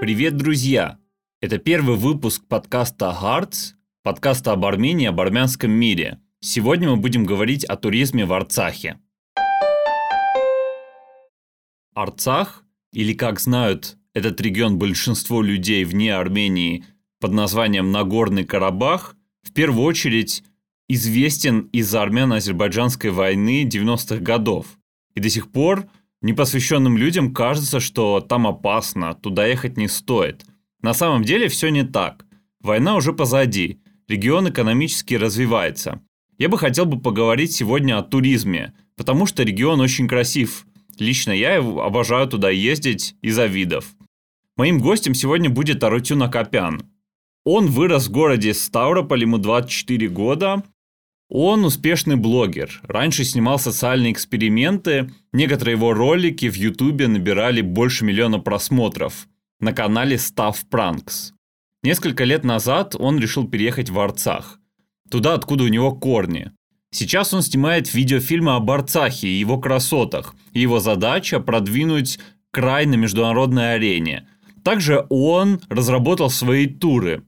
Привет, друзья! Это первый выпуск подкаста Hearts, подкаста об Армении, об армянском мире. Сегодня мы будем говорить о туризме в Арцахе. Арцах, или как знают этот регион большинство людей вне Армении под названием Нагорный Карабах, в первую очередь известен из-за армяно-азербайджанской войны 90-х годов. И до сих пор непосвященным людям кажется, что там опасно, туда ехать не стоит. На самом деле все не так. Война уже позади, регион экономически развивается. Я бы хотел бы поговорить сегодня о туризме, потому что регион очень красив. Лично я обожаю туда ездить из-за видов. Моим гостем сегодня будет Арутюн Акопян. Он вырос в городе Ставрополь, ему 24 года, он успешный блогер. Раньше снимал социальные эксперименты. Некоторые его ролики в Ютубе набирали больше миллиона просмотров. На канале Staff Pranks. Несколько лет назад он решил переехать в Арцах. Туда, откуда у него корни. Сейчас он снимает видеофильмы об Арцахе и его красотах. И его задача продвинуть край на международной арене. Также он разработал свои туры –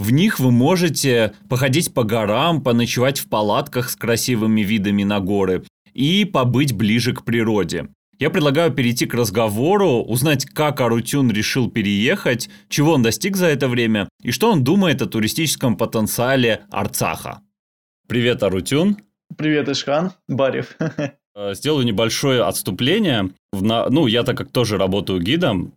в них вы можете походить по горам, поночевать в палатках с красивыми видами на горы и побыть ближе к природе. Я предлагаю перейти к разговору, узнать, как Арутюн решил переехать, чего он достиг за это время и что он думает о туристическом потенциале Арцаха. Привет, Арутюн. Привет, Ишхан. Барев. Э, сделаю небольшое отступление. Ну, я так как тоже работаю гидом,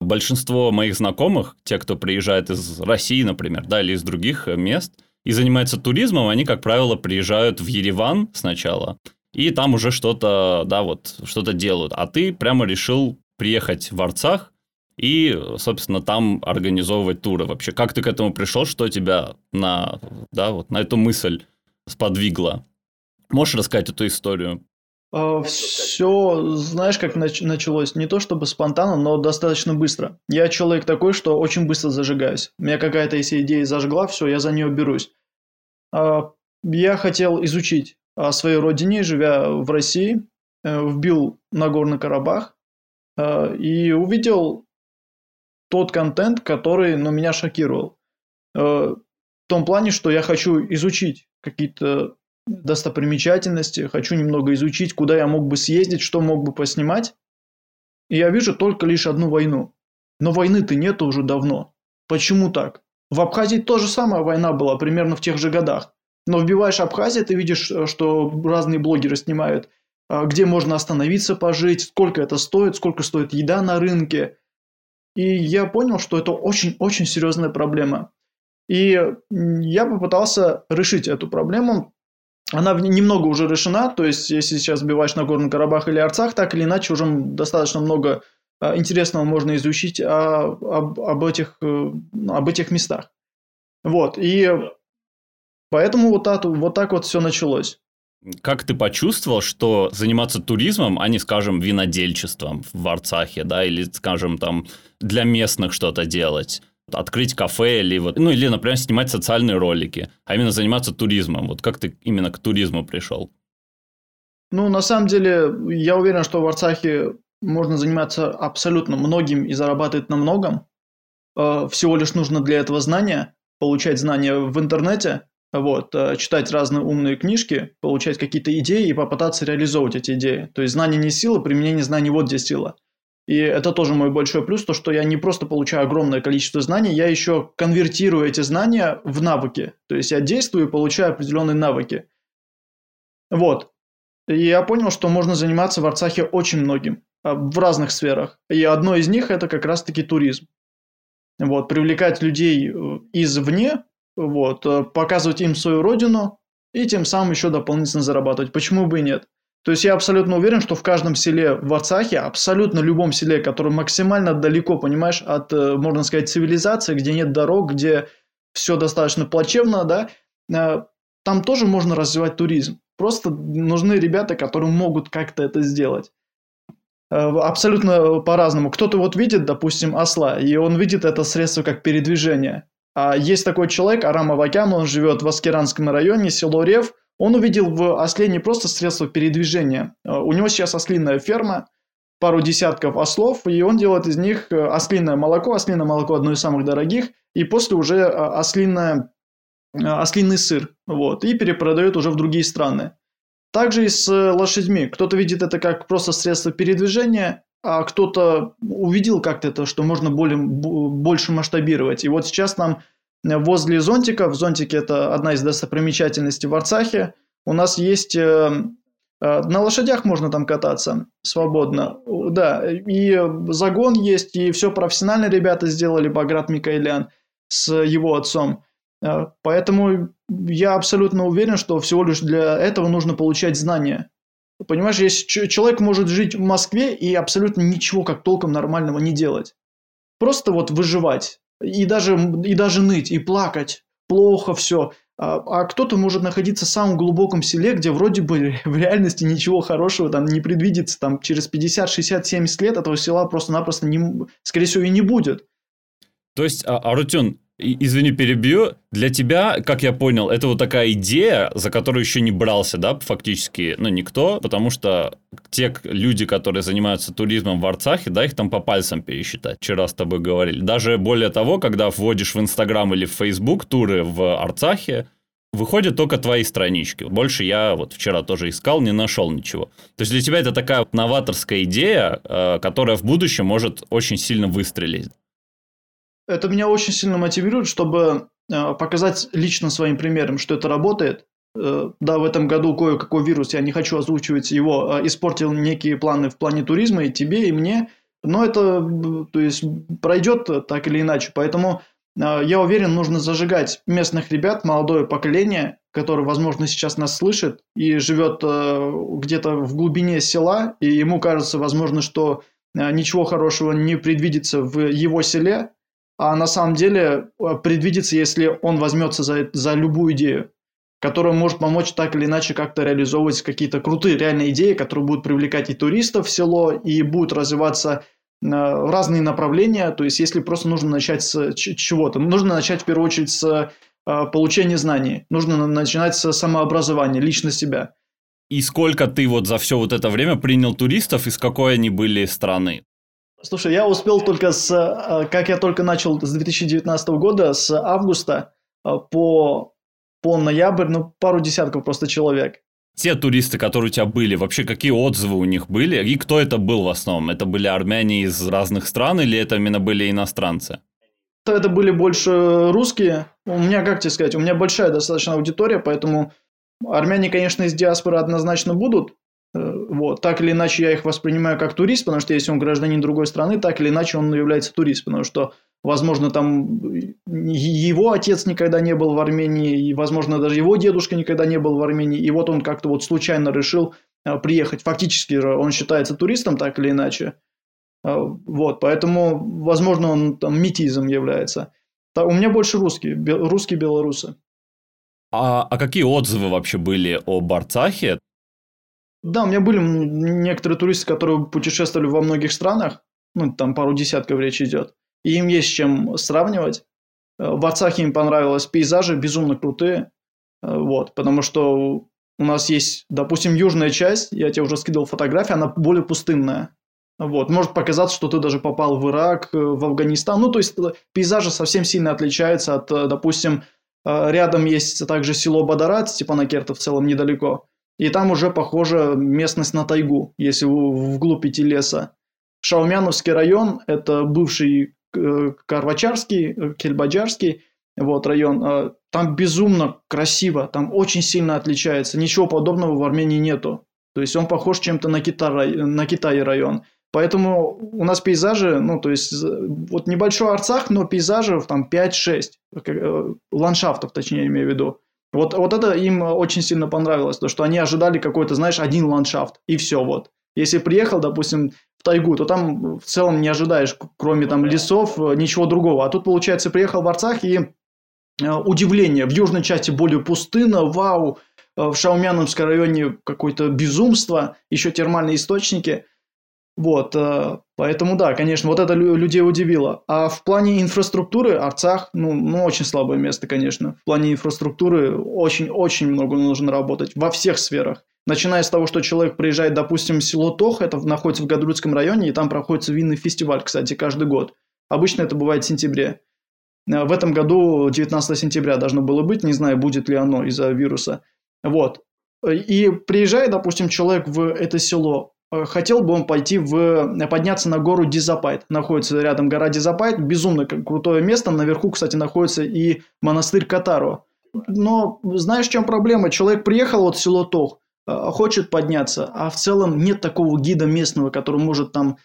Большинство моих знакомых, те, кто приезжает из России, например, да, или из других мест, и занимается туризмом, они, как правило, приезжают в Ереван сначала, и там уже что-то, да, вот, что-то делают. А ты прямо решил приехать в Арцах и, собственно, там организовывать туры. Вообще, как ты к этому пришел, что тебя на, да, вот, на эту мысль сподвигло? Можешь рассказать эту историю? А, Все, знаешь, как началось? Не то чтобы спонтанно, но достаточно быстро. Я человек такой, что очень быстро зажигаюсь. Меня какая-то если идея зажгла, все, я за нее берусь. А, я хотел изучить о своей родине, живя в России, э, вбил Нагорный Карабах э, и увидел тот контент, который ну, меня шокировал. Э, в том плане, что я хочу изучить какие-то достопримечательности, хочу немного изучить, куда я мог бы съездить, что мог бы поснимать. И я вижу только лишь одну войну. Но войны-то нету уже давно. Почему так? В Абхазии тоже самая война была, примерно в тех же годах. Но вбиваешь Абхазия, ты видишь, э, что разные блогеры снимают, э, где можно остановиться пожить, сколько это стоит, сколько стоит еда на рынке. И я понял, что это очень-очень серьезная проблема. И я попытался решить эту проблему она немного уже решена, то есть если сейчас сбиваешь на Горный Карабах или Арцах, так или иначе уже достаточно много а, интересного можно изучить а, об, об, этих, э, об этих местах. Вот, и поэтому вот так, вот так вот все началось. Как ты почувствовал, что заниматься туризмом, а не, скажем, винодельчеством в Арцахе, да, или, скажем, там для местных что-то делать? Открыть кафе или вот, ну или, например, снимать социальные ролики, а именно заниматься туризмом. Вот как ты именно к туризму пришел? Ну, на самом деле, я уверен, что в Арцахе можно заниматься абсолютно многим и зарабатывать на многом. Э, всего лишь нужно для этого знания, получать знания в интернете, вот, э, читать разные умные книжки, получать какие-то идеи и попытаться реализовывать эти идеи. То есть знание не сила, применение знаний вот где сила. И это тоже мой большой плюс, то что я не просто получаю огромное количество знаний, я еще конвертирую эти знания в навыки. То есть я действую и получаю определенные навыки. Вот. И я понял, что можно заниматься в Арцахе очень многим, а, в разных сферах. И одно из них это как раз-таки туризм. Вот, привлекать людей э, извне, вот, э, показывать им свою родину и тем самым еще дополнительно зарабатывать. Почему бы и нет? То есть я абсолютно уверен, что в каждом селе в Арцахе, абсолютно любом селе, которое максимально далеко, понимаешь, от, э, можно сказать, цивилизации, где нет дорог, где все достаточно плачевно, да, э, там тоже можно развивать туризм. Просто нужны ребята, которые могут как-то это сделать. Э, абсолютно по-разному. Кто-то вот видит, допустим, осла, и он видит это средство как передвижение. А есть такой человек, Арам Авакян, он живет в Аскеранском районе, село Рев – он увидел в осле не просто средство передвижения. Э, у него сейчас ослиная ферма, пару десятков ослов, и он делает из них э, ослиное молоко. Ослиное молоко одно из самых дорогих, и после уже э, ослиное, ослиный сыр, вот, и перепродает уже в другие страны. Также и с лошадьми. Кто-то видит это как просто средство передвижения, а кто-то увидел как-то это, что можно более, больше масштабировать. И вот сейчас нам возле зонтика, в зонтике это одна из достопримечательностей в Арцахе, у нас есть Э, на лошадях можно там кататься свободно, да, и загон есть, и все профессионально ребята сделали, Баграт Микаэлян с его отцом. Э, поэтому я абсолютно уверен, что всего лишь для этого нужно получать знания. Понимаешь, если человек может жить в Москве и абсолютно ничего как толком нормального не делать. Просто вот выживать. И даже, и даже ныть, и плакать. Плохо все. А, а кто-то может находиться в самом глубоком селе, где вроде бы в реальности ничего хорошего там не предвидится. Там через 50, 60, 70 лет этого села просто-напросто, не, скорее всего, и не будет. То есть, а, Арутюн, извини, перебью. Для тебя, как я понял, это вот такая идея, за которую еще не брался, да, фактически, ну, никто, потому что те люди, которые занимаются туризмом в Арцахе, да, их там по пальцам пересчитать. Вчера с тобой говорили. Даже более того, когда вводишь в Инстаграм или в Фейсбук туры в Арцахе, выходят только твои странички. Больше я вот вчера тоже искал, не нашел ничего. То есть для тебя это такая новаторская идея, э, которая в будущем может очень сильно выстрелить это меня очень сильно мотивирует, чтобы э, показать лично своим примером, что это работает. Э, да, в этом году кое-какой вирус, я не хочу озвучивать его, э, испортил некие планы в плане туризма и тебе, и мне. Но это, то есть, пройдет так или иначе. Поэтому я уверен, нужно зажигать местных ребят, молодое поколение, которое, возможно, сейчас нас слышит и живет где-то в глубине села, и ему кажется, возможно, что ничего хорошего не предвидится в его селе, а на самом деле э, предвидится, если он возьмется за, за любую идею, которая может помочь так или иначе как-то реализовывать какие-то крутые реальные идеи, которые будут привлекать и туристов в село, и будут развиваться э, разные направления. То есть, если просто нужно начать с чего-то, нужно начать в первую очередь с э, получения знаний, нужно начинать с самообразования, лично себя. И сколько ты вот за все вот это время принял туристов, из какой они были страны? Слушай, я успел только с, э, как я только начал с 2019 года, с августа э, по, по ноябрь, ну, пару десятков просто человек. Те туристы, которые у тебя были, вообще какие отзывы у них были? И кто это был в основном? Это были армяне из разных стран или это именно были иностранцы? Это были больше русские. У меня, как тебе сказать, у меня большая достаточно аудитория, поэтому армяне, конечно, из диаспоры однозначно будут, вот. Так или иначе я их воспринимаю как турист, потому что если он гражданин другой страны, так или иначе он является турист, потому что, возможно, там его отец никогда не был в Армении, и, возможно, даже его дедушка никогда не был в Армении, и вот он как-то вот случайно решил э, приехать. Фактически он считается туристом, так или иначе. Э, вот, поэтому, возможно, он там метизом является. У меня больше русские, русские белорусы. А, а какие отзывы вообще были о Барцахе? Да, у меня были некоторые туристы, которые путешествовали во многих странах, ну, там пару десятков речь идет, и им есть чем сравнивать. Э, в Арцахе им понравилось пейзажи, безумно крутые, э, вот, потому что у нас есть, допустим, южная часть, я тебе уже скидывал фотографии, она более пустынная. Вот, может показаться, что ты даже попал в Ирак, э, в Афганистан. Ну, то есть пейзажи совсем сильно отличаются от, допустим, рядом есть также село Бадарат, Степанакерта в целом недалеко. И там уже похожа местность на тайгу, если вглубь идти леса. Шаумяновский район – это бывший э, Карвачарский, э, Кельбаджарский вот, район. А там безумно красиво, там очень сильно отличается. Ничего подобного в Армении нету. То есть он похож чем-то на, Китай, на Китай район. Поэтому у нас пейзажи, ну, то есть, вот небольшой Арцах, но пейзажев там 5-6, э, ландшафтов, точнее, имею в виду. Вот, вот это им очень сильно понравилось, то, что они ожидали какой-то, знаешь, один ландшафт, и все вот. Если приехал, допустим, в тайгу, то там в целом не ожидаешь, кроме там лесов, ничего другого. А тут, получается, приехал в Арцах и э, удивление. В южной части более пустына, вау, э, в Шаумяновском районе какое-то безумство, еще термальные источники – вот, э, поэтому да, конечно, вот это людей удивило. А в плане инфраструктуры Арцах, ну, ну очень слабое место, конечно. В плане инфраструктуры очень-очень много нужно работать во всех сферах. Начиная с того, что человек приезжает, допустим, в село Тох, это находится в Гадрутском районе, и там проходит винный фестиваль, кстати, каждый год. Обычно это бывает в сентябре. Э, в этом году 19 сентября должно было быть, не знаю, будет ли оно из-за вируса. Вот. И приезжает, допустим, человек в это село, хотел бы он пойти в, подняться на гору Дизапайт. Находится рядом гора Дизапайт, безумно крутое место. Наверху, кстати, находится и монастырь Катаро. Но знаешь, в чем проблема? Человек приехал вот в село Тох, э, хочет подняться, а в целом нет такого гида местного, который может там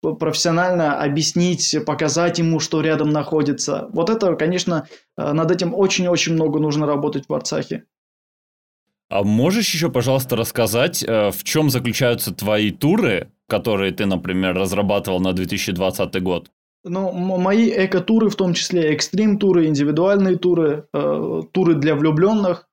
профессионально объяснить, показать ему, что рядом находится. Вот это, конечно, э, над этим очень-очень много нужно работать в Арцахе. А можешь еще, пожалуйста, рассказать, э, в чем заключаются твои туры, которые ты, например, разрабатывал на 2020 год? Ну, мои эко-туры, в том числе экстрим-туры, индивидуальные туры, э, туры для влюбленных,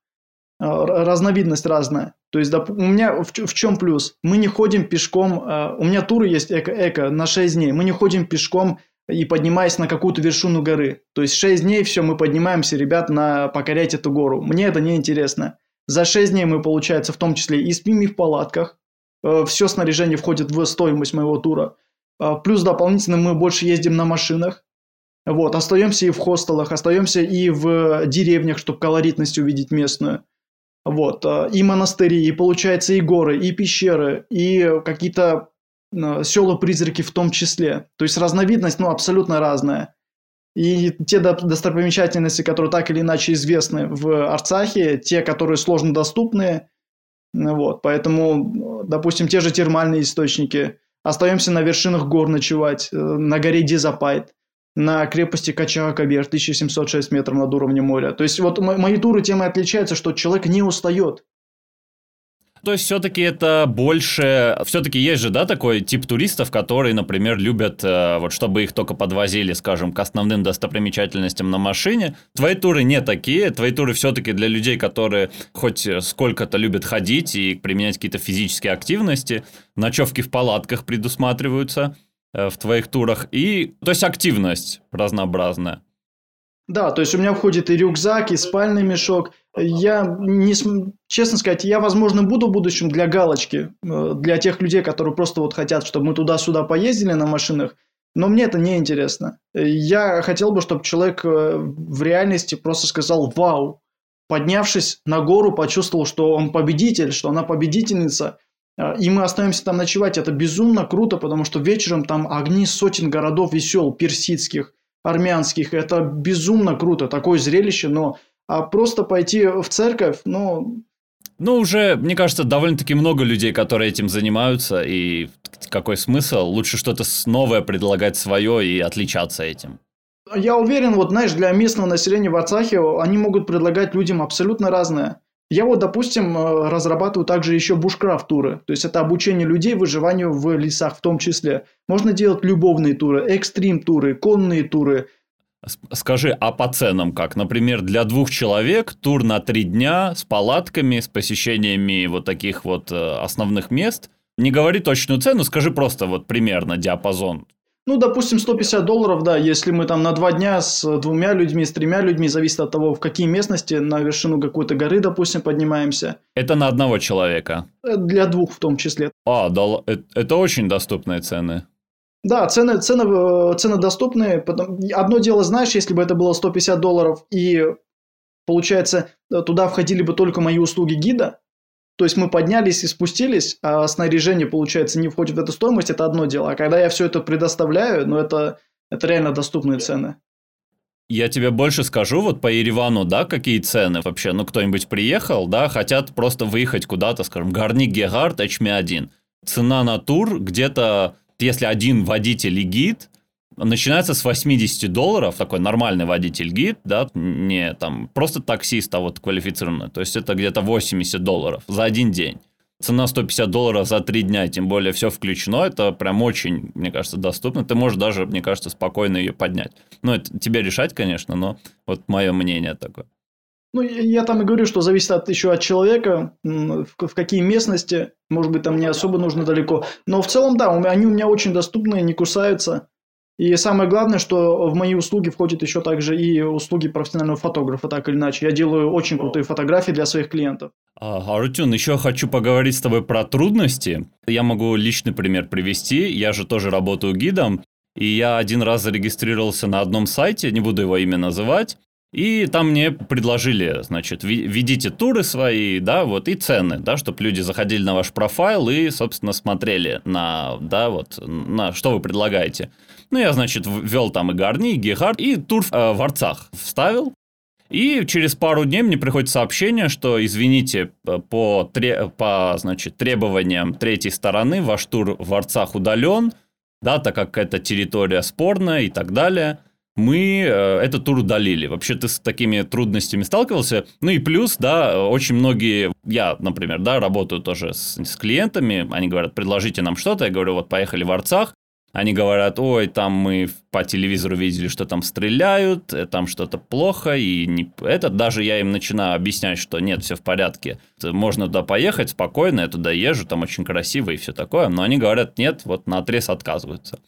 э, разновидность разная. То есть, доп, у меня в, в чем плюс? Мы не ходим пешком, э, у меня туры есть эко-эко на 6 дней, мы не ходим пешком и поднимаясь на какую-то вершину горы. То есть 6 дней все, мы поднимаемся, ребят, на покорять эту гору. Мне это не интересно. За 6 дней мы, получается, в том числе и спим и в палатках. Э, все снаряжение входит в стоимость моего тура. Э, плюс дополнительно мы больше ездим на машинах. Вот, остаемся и в хостелах, остаемся и в деревнях, чтобы колоритность увидеть местную. Вот, э, и монастыри, и получается и горы, и пещеры, и какие-то села-призраки в том числе. То есть разновидность, ну, абсолютно разная. И те достопримечательности, которые так или иначе известны в Арцахе, те, которые сложно доступны, вот, поэтому, допустим, те же термальные источники. Остаемся на вершинах гор ночевать, э, на горе Дизапайт на крепости Качага-Кабер, 1706 метров над уровнем моря. То есть вот мои туры тем и отличаются, что человек не устает. То есть все-таки это больше... Все-таки есть же, да, такой тип туристов, которые, например, любят, э, вот чтобы их только подвозили, скажем, к основным достопримечательностям на машине. Твои туры не такие. Твои туры все-таки для людей, которые хоть сколько-то любят ходить и применять какие-то физические активности. Ночевки в палатках предусматриваются. Э, в твоих турах. И, то есть, активность разнообразная. Да, то есть у меня входит и рюкзак, и спальный мешок. Я, не, честно сказать, я, возможно, буду в будущем для галочки, э, для тех людей, которые просто вот хотят, чтобы мы туда-сюда поездили на машинах, но мне это не интересно. Я хотел бы, чтобы человек э, в реальности просто сказал «Вау!», поднявшись на гору, почувствовал, что он победитель, что она победительница – а, и мы остаемся там ночевать. Это безумно круто, потому что вечером там огни сотен городов весел, персидских, армянских. Это безумно круто, такое зрелище, но а просто пойти в церковь, ну... Ну, уже, мне кажется, довольно-таки много людей, которые этим занимаются, и какой смысл? Лучше что-то новое предлагать свое и отличаться этим. Я уверен, вот, знаешь, для местного населения в Арцахе они могут предлагать людям абсолютно разное. Я вот, допустим, э, разрабатываю также еще бушкрафт-туры. То есть это обучение людей выживанию в лесах в том числе. Можно делать любовные туры, экстрим-туры, конные туры. Скажи, а по ценам как? Например, для двух человек тур на три дня с палатками, с посещениями вот таких вот э, основных мест. Не говори точную цену, скажи просто вот примерно диапазон. Ну, допустим, 150 долларов, да, если мы там на два дня с двумя людьми, с тремя людьми, зависит от того, в какие местности, на вершину какой-то горы, допустим, поднимаемся. Это на одного человека? Э, для двух в том числе. А, да, это очень доступные цены. Да, цены, цены, э, цены доступные. Одно дело, знаешь, если бы это было 150 долларов, и, получается, туда входили бы только мои услуги гида, то есть мы поднялись и спустились, а снаряжение, получается, не входит в эту стоимость, это одно дело. А когда я все это предоставляю, ну это, это реально доступные цены. Я тебе больше скажу, вот по Еревану, да, какие цены вообще, ну, кто-нибудь приехал, да, хотят просто выехать куда-то, скажем, Гарник Гегард, HM1. Цена на тур где-то, если один водитель и гид, начинается с 80 долларов, такой нормальный водитель-гид, да, не там просто таксист, а вот квалифицированный. То есть это где-то 80 долларов за один день. Цена 150 долларов за три дня, тем более все включено, это прям очень, мне кажется, доступно. Ты можешь даже, мне кажется, спокойно ее поднять. Ну, это тебе решать, конечно, но вот мое мнение такое. Ну, я там и говорю, что зависит от, еще от человека, в, в какие местности, может быть, там не особо нужно далеко. Но в целом, да, они у меня очень доступные, не кусаются. И самое главное, что в мои услуги входят еще также и услуги профессионального фотографа, так или иначе. Я делаю очень крутые фотографии для своих клиентов. А, Арутюн, еще хочу поговорить с тобой про трудности. Я могу личный пример привести. Я же тоже работаю гидом. И я один раз зарегистрировался на одном сайте, не буду его имя называть, и там мне предложили, значит, введите туры свои, да, вот, и цены, да, чтобы люди заходили на ваш профайл и, собственно, смотрели на, да, вот, на что вы предлагаете. Ну, я, значит, ввел там и Гарни, и Гехард, и тур э, в Арцах вставил. И через пару дней мне приходит сообщение, что, извините, по, по значит, требованиям третьей стороны ваш тур в Арцах удален, да, так как это территория спорная и так далее – мы э, этот тур удалили. Вообще ты с такими трудностями сталкивался? Ну и плюс, да, очень многие, я, например, да, работаю тоже с, с клиентами, они говорят, предложите нам что-то, я говорю, вот поехали в Арцах, они говорят, ой, там мы по телевизору видели, что там стреляют, э, там что-то плохо, и не... это даже я им начинаю объяснять, что нет, все в порядке, можно туда поехать спокойно, я туда езжу, там очень красиво и все такое, но они говорят, нет, вот на отрез отказываются.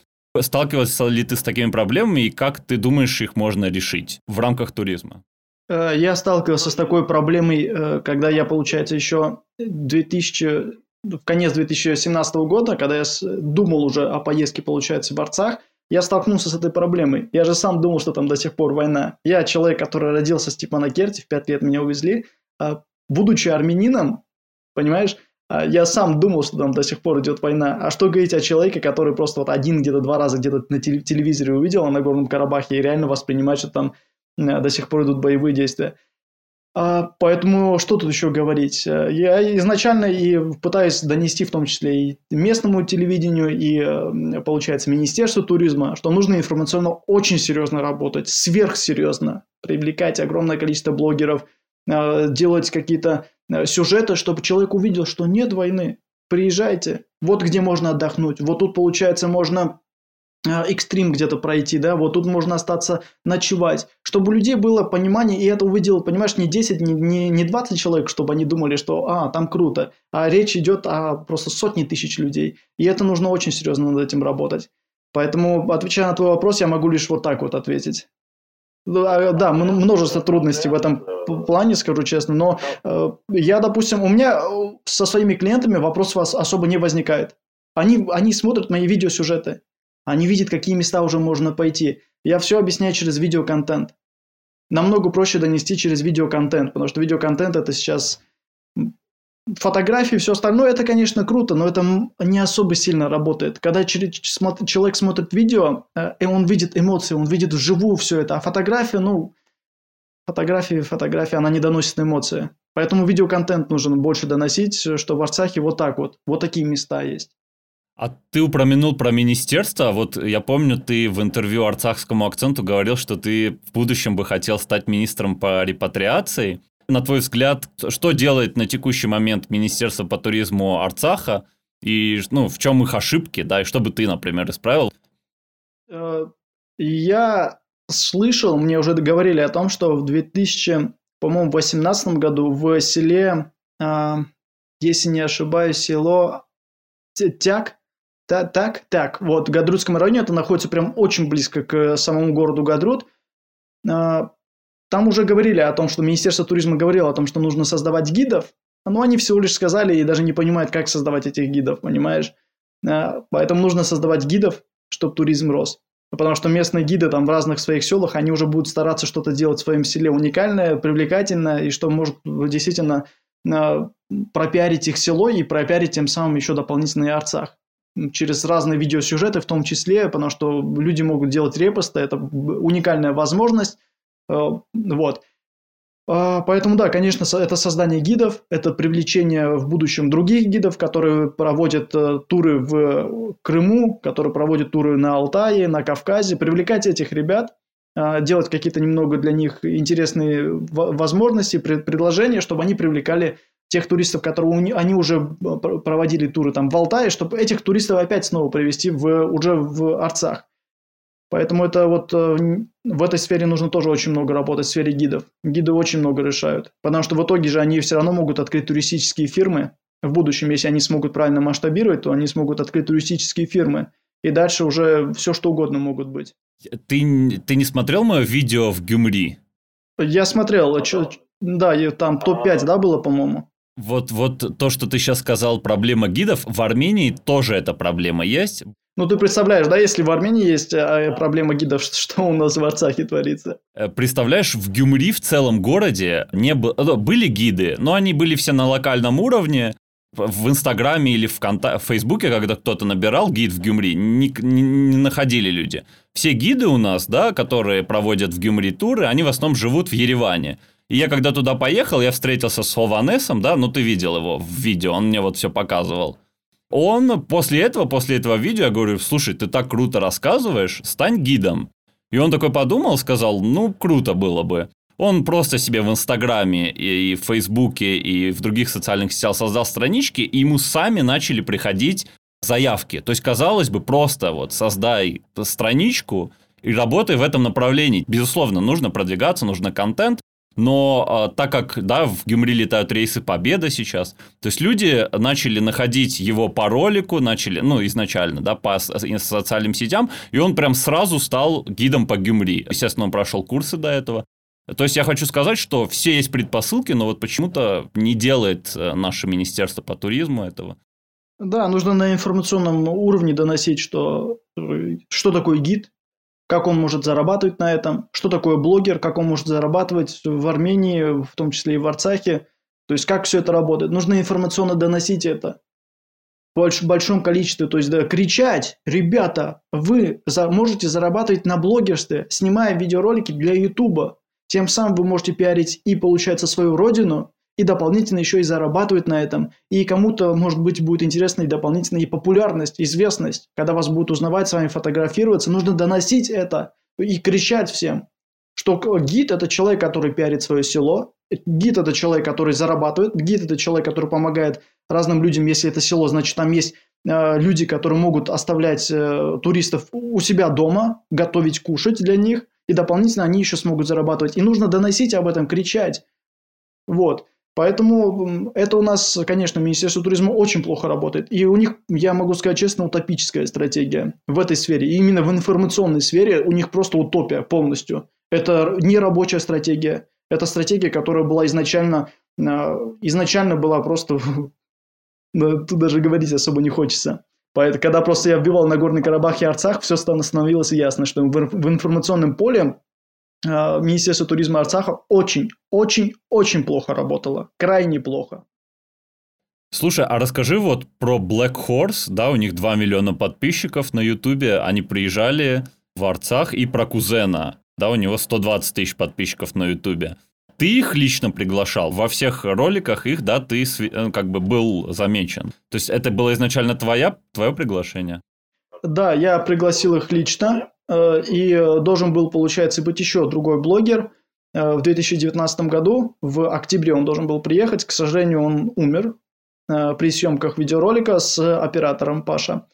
Сталкивался ли ты с такими проблемами и как ты думаешь, их можно решить в рамках туризма? Э, я сталкивался с такой проблемой, э, когда я, получается, еще 2000, в конец 2017 года, когда я думал уже о поездке, получается, в Арцах, я столкнулся с этой проблемой. Я же сам думал, что там до сих пор война. Я человек, который родился в Степанакерте, в 5 лет меня увезли. А будучи армянином, понимаешь, я сам думал, что там до сих пор идет война. А что говорить о человеке, который просто вот один где-то два раза где-то на телевизоре увидел на Горном Карабахе и реально воспринимает, что там э, до сих пор идут боевые действия. А, поэтому что тут еще говорить? Э, я изначально и пытаюсь донести в том числе и местному телевидению, и, э, получается, Министерству туризма, что нужно информационно очень серьезно работать, сверхсерьезно, привлекать огромное количество блогеров, делать какие-то сюжета, чтобы человек увидел, что нет войны. Приезжайте. Вот где можно отдохнуть. Вот тут, получается, можно э, экстрим где-то пройти, да, вот тут можно остаться ночевать, чтобы у людей было понимание, и это увидел, понимаешь, не 10, не, не, не 20 человек, чтобы они думали, что, а, там круто, а речь идет о просто сотни тысяч людей, и это нужно очень серьезно над этим работать. Поэтому, отвечая на твой вопрос, я могу лишь вот так вот ответить. Да, да, множество трудностей в этом плане, скажу честно, но э, я, допустим, у меня э, со своими клиентами вопросов особо не возникает. Они, они смотрят мои видеосюжеты, они видят, какие места уже можно пойти. Я все объясняю через видеоконтент. Намного проще донести через видеоконтент, потому что видеоконтент это сейчас фотографии, все остальное, это, конечно, круто, но это не особо сильно работает. Когда человек смотрит видео, э, и он видит эмоции, он видит вживую все это, а фотография, ну, фотография, фотография, она не доносит эмоции. Поэтому видеоконтент нужно больше доносить, что в Арцахе вот так вот, вот такие места есть. А ты упомянул про министерство. Вот я помню, ты в интервью арцахскому акценту говорил, что ты в будущем бы хотел стать министром по репатриации. На твой взгляд, что делает на текущий момент Министерство по туризму Арцаха? И ну, в чем их ошибки, да, и что бы ты, например, исправил? Э, я слышал, мне уже говорили о том, что в 2000, по-моему, 2018 году в селе, э, если не ошибаюсь, село Тяг, так, так, так, вот, в Гадрутском районе, это находится прям очень близко к самому городу Гадрут, э, там уже говорили о том, что Министерство туризма говорило о том, что нужно создавать гидов, но они всего лишь сказали и даже не понимают, как создавать этих гидов, понимаешь? А, поэтому нужно создавать гидов, чтобы туризм рос. Потому что местные гиды там в разных своих селах, они уже будут стараться что-то делать в своем селе уникальное, привлекательное, и что может действительно а, пропиарить их село и пропиарить тем самым еще дополнительный Арцах. Через разные видеосюжеты в том числе, потому что люди могут делать репосты, это уникальная возможность, вот. А, поэтому, да, конечно, это создание гидов, это привлечение в будущем других гидов, которые проводят э, туры в Крыму, которые проводят туры на Алтае, на Кавказе, привлекать этих ребят, а, делать какие-то немного для них интересные возможности, предложения, чтобы они привлекали тех туристов, которые они уже э, проводили туры там в Алтае, чтобы этих туристов опять снова привести в, уже в Арцах. Поэтому это вот э, в этой сфере нужно тоже очень много работать, в сфере гидов. Гиды очень много решают, потому что в итоге же они все равно могут открыть туристические фирмы. В будущем, если они смогут правильно масштабировать, то они смогут открыть туристические фирмы. и дальше уже все что угодно могут быть. Ты, ты не смотрел мое видео в Гюмри? Я смотрел, чё, да, там топ-5, да, было, по-моему? Вот, вот то, что ты сейчас сказал, проблема гидов, в Армении тоже эта проблема есть. Ну, ты представляешь, да, если в Армении есть а, проблема гидов, что у нас в Арцахе творится? Э, представляешь, в Гюмри в целом городе не было, э, были гиды, но они были все на локальном уровне, в Инстаграме или в, Конта... в Фейсбуке, когда кто-то набирал гид в Гюмри, не, не находили люди. Все гиды у нас, да, которые проводят в Гюмри туры, они в основном живут в Ереване. И я когда туда поехал, я встретился с Хованесом, да, ну ты видел его в видео, он мне вот все показывал. Он после этого, после этого видео, я говорю, слушай, ты так круто рассказываешь, стань гидом. И он такой подумал, сказал, ну, круто было бы. Он просто себе в Инстаграме и в Фейсбуке и в других социальных сетях создал странички, и ему сами начали приходить заявки. То есть, казалось бы, просто вот создай страничку и работай в этом направлении. Безусловно, нужно продвигаться, нужно контент, но э, так как, да, в Гюмри летают рейсы Победа сейчас, то есть люди начали находить его по ролику, начали, ну, изначально, да, по социальным сетям, и он прям сразу стал гидом по Гюмри. Естественно, он прошел курсы до этого. То есть я хочу сказать, что все есть предпосылки, но вот почему-то не делает э, наше министерство по туризму этого. Да, нужно на информационном уровне доносить, что, что такое гид, как он может зарабатывать на этом, что такое блогер, как он может зарабатывать в Армении, в том числе и в Арцахе. То есть, как все это работает. Нужно информационно доносить это в большом количестве. То есть, да, кричать, ребята, вы за, можете зарабатывать на блогерстве, снимая видеоролики для Ютуба. Тем самым вы можете пиарить и, получается, свою родину, и дополнительно еще и зарабатывать на этом. И кому-то, может быть, будет интересна и дополнительная и популярность, известность. Когда вас будут узнавать, с вами фотографироваться, нужно доносить это и кричать всем, что гид – это человек, который пиарит свое село, гид – это человек, который зарабатывает, гид – это человек, который помогает разным людям, если это село, значит, там есть э, люди, которые могут оставлять э, туристов у себя дома, готовить, кушать для них, и дополнительно они еще смогут зарабатывать. И нужно доносить об этом, кричать. Вот. Поэтому это у нас, конечно, Министерство туризма очень плохо работает. И у них, я могу сказать честно, утопическая стратегия в этой сфере. И именно в информационной сфере у них просто утопия полностью. Это не рабочая стратегия. Это стратегия, которая была изначально, а, изначально была просто... Тут даже говорить особо не хочется. Поэтому, когда просто я вбивал на Горный Карабах и Арцах, все становилось ясно, что в информационном поле Министерство туризма Арцаха очень, очень, очень плохо работало. Крайне плохо. Слушай, а расскажи вот про Black Horse, да, у них 2 миллиона подписчиков на Ютубе, они приезжали в Арцах, и про Кузена, да, у него 120 тысяч подписчиков на Ютубе. Ты их лично приглашал? Во всех роликах их, да, ты э, как бы был замечен. То есть это было изначально твоя, твое приглашение? Да, я пригласил их лично. Э, и э, должен был, получается, быть еще другой блогер. Э, в 2019 году, в октябре он должен был приехать. К сожалению, он умер при съемках видеоролика с оператором Паша.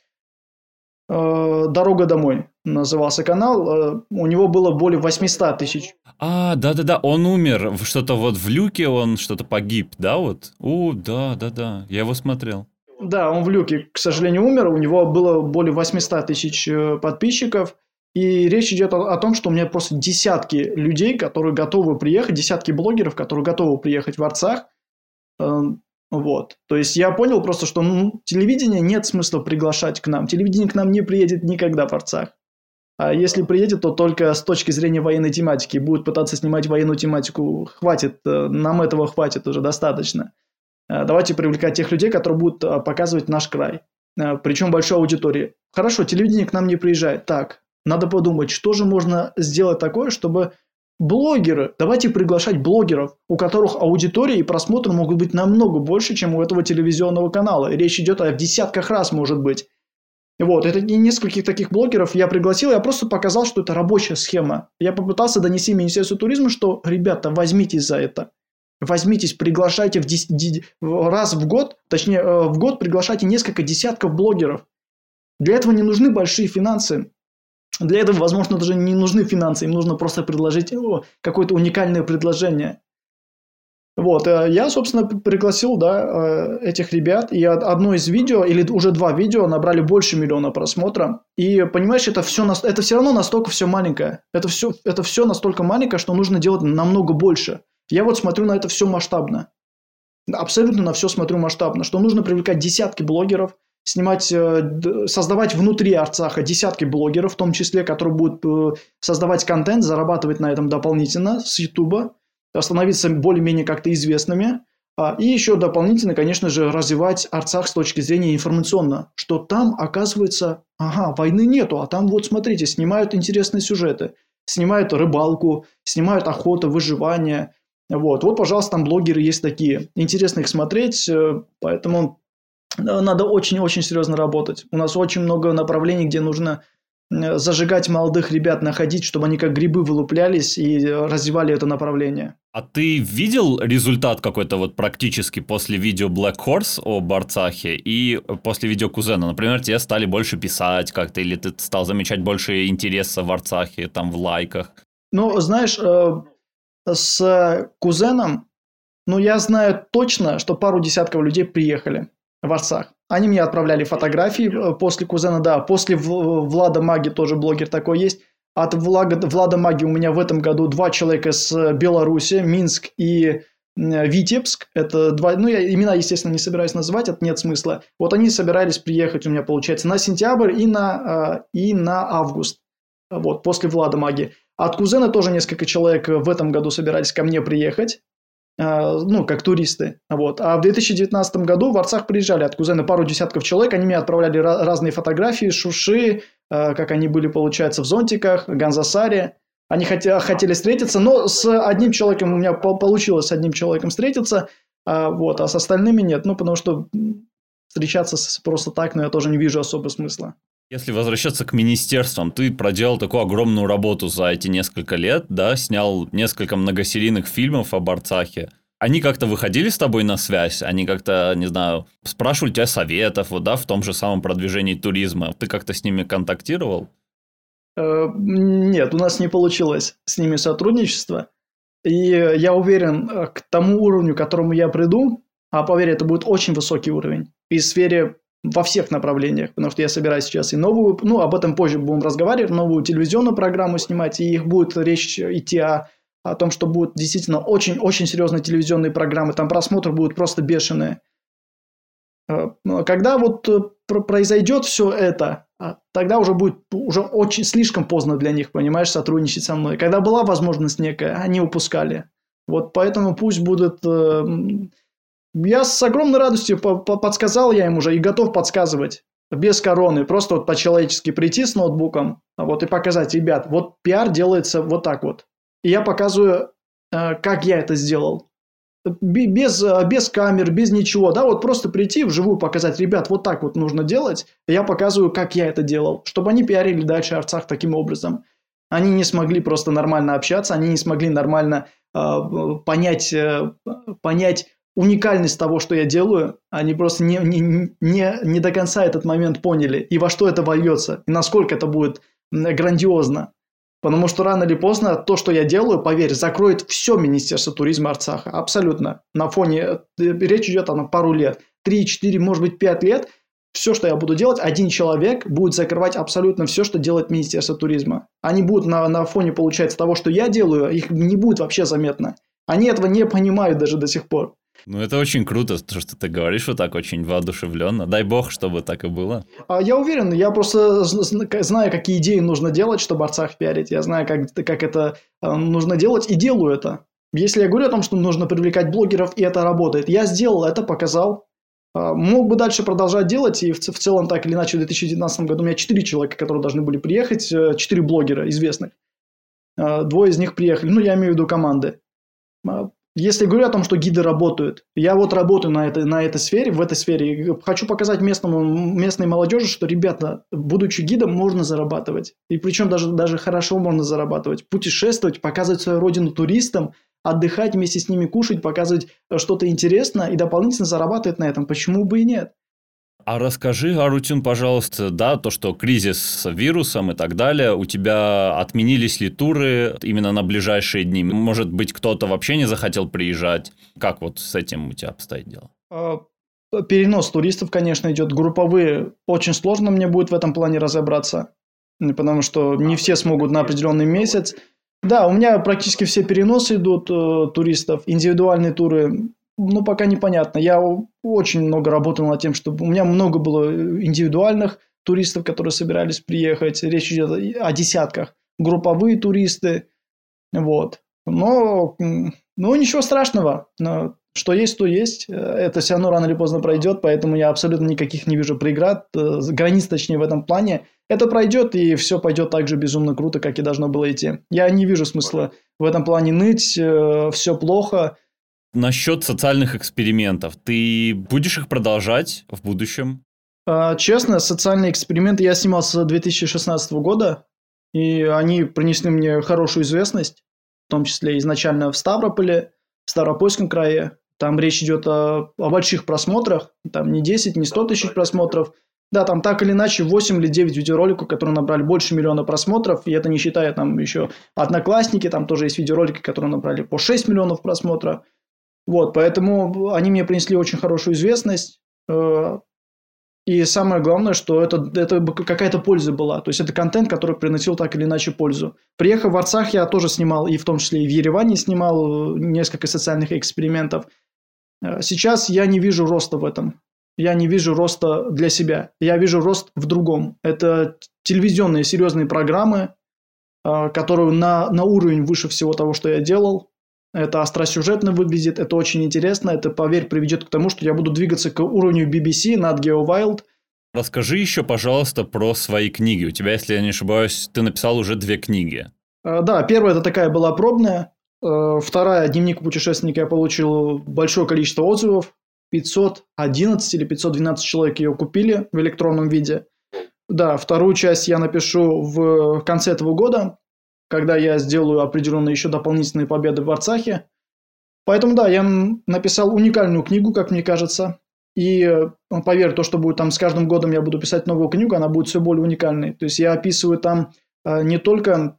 «Дорога домой» назывался канал. У него было более 800 тысяч. А, да-да-да, он умер. Что-то вот в люке он что-то погиб, да, вот? О, да-да-да, я его смотрел. Да, он в люке, к сожалению, умер. У него было более 800 тысяч подписчиков. И речь идет о, о том, что у меня просто десятки людей, которые готовы приехать, десятки блогеров, которые готовы приехать в Арцах. Э, вот. То есть я понял просто, что ну, телевидение нет смысла приглашать к нам. Телевидение к нам не приедет никогда в Арцах. А если приедет, то только с точки зрения военной тематики. Будет пытаться снимать военную тематику. Хватит, э, нам этого хватит уже достаточно. Э, давайте привлекать тех людей, которые будут э, показывать наш край. Причем большой аудитории. Хорошо, телевидение к нам не приезжает. Так, надо подумать, что же можно сделать такое, чтобы блогеры, давайте приглашать блогеров, у которых аудитория и просмотры могут быть намного больше, чем у этого телевизионного канала. Речь идет о десятках раз, может быть. Вот, это не нескольких таких блогеров я пригласил, я просто показал, что это рабочая схема. Я попытался донести Министерству туризма, что, ребята, возьмитесь за это. Возьмитесь, приглашайте в дес... раз в год, точнее, э, в год приглашайте несколько десятков блогеров. Для этого не нужны большие финансы. Для этого, возможно, даже не нужны финансы, им нужно просто предложить какое-то уникальное предложение. Вот, э, я, собственно, пригласил, да, э, этих ребят, и одно из видео, или уже два видео набрали больше миллиона просмотра. И, понимаешь, это все, это все равно настолько все маленькое. Это все, это все настолько маленькое, что нужно делать намного больше. Я вот смотрю на это все масштабно. Абсолютно на все смотрю масштабно, что нужно привлекать десятки блогеров, снимать, э, создавать внутри Арцаха десятки блогеров, в том числе, которые будут создавать контент, зарабатывать на этом дополнительно с Ютуба становиться более-менее как-то известными. А, и еще дополнительно, конечно же, развивать Арцах с точки зрения информационно, что там, оказывается, ага, войны нету, а там вот, смотрите, снимают интересные сюжеты, снимают рыбалку, снимают охоту, выживание. Вот, вот, пожалуйста, там блогеры есть такие. Интересно их смотреть, э, поэтому э, надо очень-очень серьезно работать. У нас очень много направлений, где нужно зажигать молодых ребят, находить, чтобы они как грибы вылуплялись и развивали это направление. А ты видел результат какой-то вот практически после видео Black Horse о Барцахе и после видео Кузена? Например, тебе стали больше писать как-то, или ты стал замечать больше интереса в Арцахе, там, в лайках? Ну, знаешь, э, с Кузеном, ну, я знаю точно, что пару десятков людей приехали в Арцах. Они мне отправляли фотографии э, после Кузена, да. После Влада Маги тоже блогер такой есть. От Влада, Влада Маги у меня в этом году два человека с Беларуси, Минск и Витебск. Это два, ну я имена, естественно, не собираюсь называть, это нет смысла. Вот они собирались приехать у меня, получается, на сентябрь и на, э, и на август. Вот, после Влада Маги. От Кузена тоже несколько человек в этом году собирались ко мне приехать. Э, ну, как туристы. Вот. А в 2019 году в Арцах приезжали от кузена пару десятков человек, они мне отправляли разные фотографии, шуши, э, как они были, получается, в зонтиках, Ганзасаре. Они хотели встретиться, но с одним человеком у меня получилось с одним человеком встретиться, а, вот, а с остальными нет, ну, потому что встречаться просто так, но я тоже не вижу особого смысла. Если возвращаться к министерствам, ты проделал такую огромную работу за эти несколько лет, да, снял несколько многосерийных фильмов об Арцахе. Они как-то выходили с тобой на связь? Они как-то, не знаю, спрашивали тебя советов, вот, да, в том же самом продвижении туризма? Ты как-то с ними контактировал? Э, нет, у нас не получилось с ними сотрудничество. И я уверен, э, к тому уровню, к которому я приду, а поверь, это будет очень высокий уровень. И в сфере во всех направлениях, потому что я собираюсь сейчас и новую, ну, об этом позже будем разговаривать, новую телевизионную программу снимать, и их будет речь идти о, о том, что будут действительно очень-очень серьезные телевизионные программы, там просмотры будут просто бешеные. Э, когда вот э, произойдет все это, а, тогда уже будет уже очень слишком поздно для них, понимаешь, сотрудничать со мной. Когда была возможность некая, они упускали. Вот поэтому пусть будут э, я с огромной радостью подсказал я им уже и готов подсказывать без короны, просто вот по-человечески прийти с ноутбуком вот, и показать, ребят, вот пиар делается вот так вот. И я показываю, э, как я это сделал. Без, э, без камер, без ничего, да, вот просто прийти вживую показать, ребят, вот так вот нужно делать. Я показываю, как я это делал, чтобы они пиарили дальше Арцах таким образом. Они не смогли просто нормально общаться, они не смогли нормально э, понять, э, понять уникальность того, что я делаю, они просто не, не, не, не до конца этот момент поняли, и во что это вольется, и насколько это будет грандиозно. Потому что рано или поздно то, что я делаю, поверь, закроет все Министерство туризма Арцаха. Абсолютно. На фоне, э, речь идет о пару лет. три, четыре, может быть, пять лет. Все, что я буду делать, один человек будет закрывать абсолютно все, что делает Министерство туризма. Они будут на, на фоне, получается, того, что я делаю, их не будет вообще заметно. Они этого не понимают даже до сих пор. Ну, это очень круто, то, что ты говоришь вот так очень воодушевленно. Дай бог, чтобы так и было. А, я уверен, я просто знаю, какие идеи нужно делать, чтобы Арцах пиарить. Я знаю, как, как это э, нужно делать, и делаю это. Если я говорю о том, что нужно привлекать блогеров, и это работает, я сделал это, показал. А, мог бы дальше продолжать делать, и в, в целом так или иначе в 2019 году у меня 4 человека, которые должны были приехать, 4 э, блогера известных. А, двое из них приехали, ну, я имею в виду команды. Если говорю о том, что гиды работают, я вот работаю на этой, на этой сфере, в этой сфере, хочу показать местному, местной молодежи, что, ребята, будучи гидом, можно зарабатывать. И причем даже, даже хорошо можно зарабатывать. Путешествовать, показывать свою родину туристам, отдыхать вместе с ними, кушать, показывать что-то интересное и дополнительно зарабатывать на этом. Почему бы и нет? А расскажи, Арутюн, пожалуйста, да, то, что кризис с вирусом и так далее, у тебя отменились ли туры именно на ближайшие дни? Может быть, кто-то вообще не захотел приезжать? Как вот с этим у тебя обстоит дело? А, перенос туристов, конечно, идет групповые. Очень сложно мне будет в этом плане разобраться, потому что не все смогут на определенный месяц. Да, у меня практически все переносы идут э, туристов. Индивидуальные туры ну, пока непонятно. Я очень много работал над тем, чтобы... У меня много было индивидуальных туристов, которые собирались приехать. Речь идет о десятках. Групповые туристы. Вот. Но, ну, ничего страшного. Но что есть, то есть. Это все равно рано или поздно пройдет, поэтому я абсолютно никаких не вижу преград, э, границ, точнее, в этом плане. Это пройдет, и все пойдет так же безумно круто, как и должно было идти. Я не вижу смысла в этом плане ныть, э, все плохо – Насчет социальных экспериментов, ты будешь их продолжать в будущем? А, честно, социальные эксперименты я снимал с 2016 года, и они принесли мне хорошую известность, в том числе изначально в Ставрополе, в Ставропольском крае. Там речь идет о, о больших просмотрах, там не 10, не 100 тысяч просмотров. Да, там так или иначе 8 или 9 видеороликов, которые набрали больше миллиона просмотров, и это не считая там еще Одноклассники, там тоже есть видеоролики, которые набрали по 6 миллионов просмотров. Вот, поэтому они мне принесли очень хорошую известность. Э, и самое главное, что это, это какая-то польза была. То есть это контент, который приносил так или иначе пользу. Приехав в Арцах, я тоже снимал, и в том числе и в Ереване снимал э, несколько социальных экспериментов. Э, сейчас я не вижу роста в этом. Я не вижу роста для себя. Я вижу рост в другом. Это телевизионные серьезные программы, которые на, на уровень выше всего того, что я делал. Это остросюжетно выглядит, это очень интересно, это, поверь, приведет к тому, что я буду двигаться к уровню BBC, над Geo Wild. Расскажи еще, пожалуйста, про свои книги. У тебя, если я не ошибаюсь, ты написал уже две книги. А, да, первая это такая была пробная. А, вторая, дневник путешественника, я получил большое количество отзывов. 511 или 512 человек ее купили в электронном виде. Да, вторую часть я напишу в конце этого года когда я сделаю определенные еще дополнительные победы в Арцахе. Поэтому да, я написал уникальную книгу, как мне кажется. И ну, поверь, то, что будет там с каждым годом я буду писать новую книгу, она будет все более уникальной. То есть я описываю там э, не только...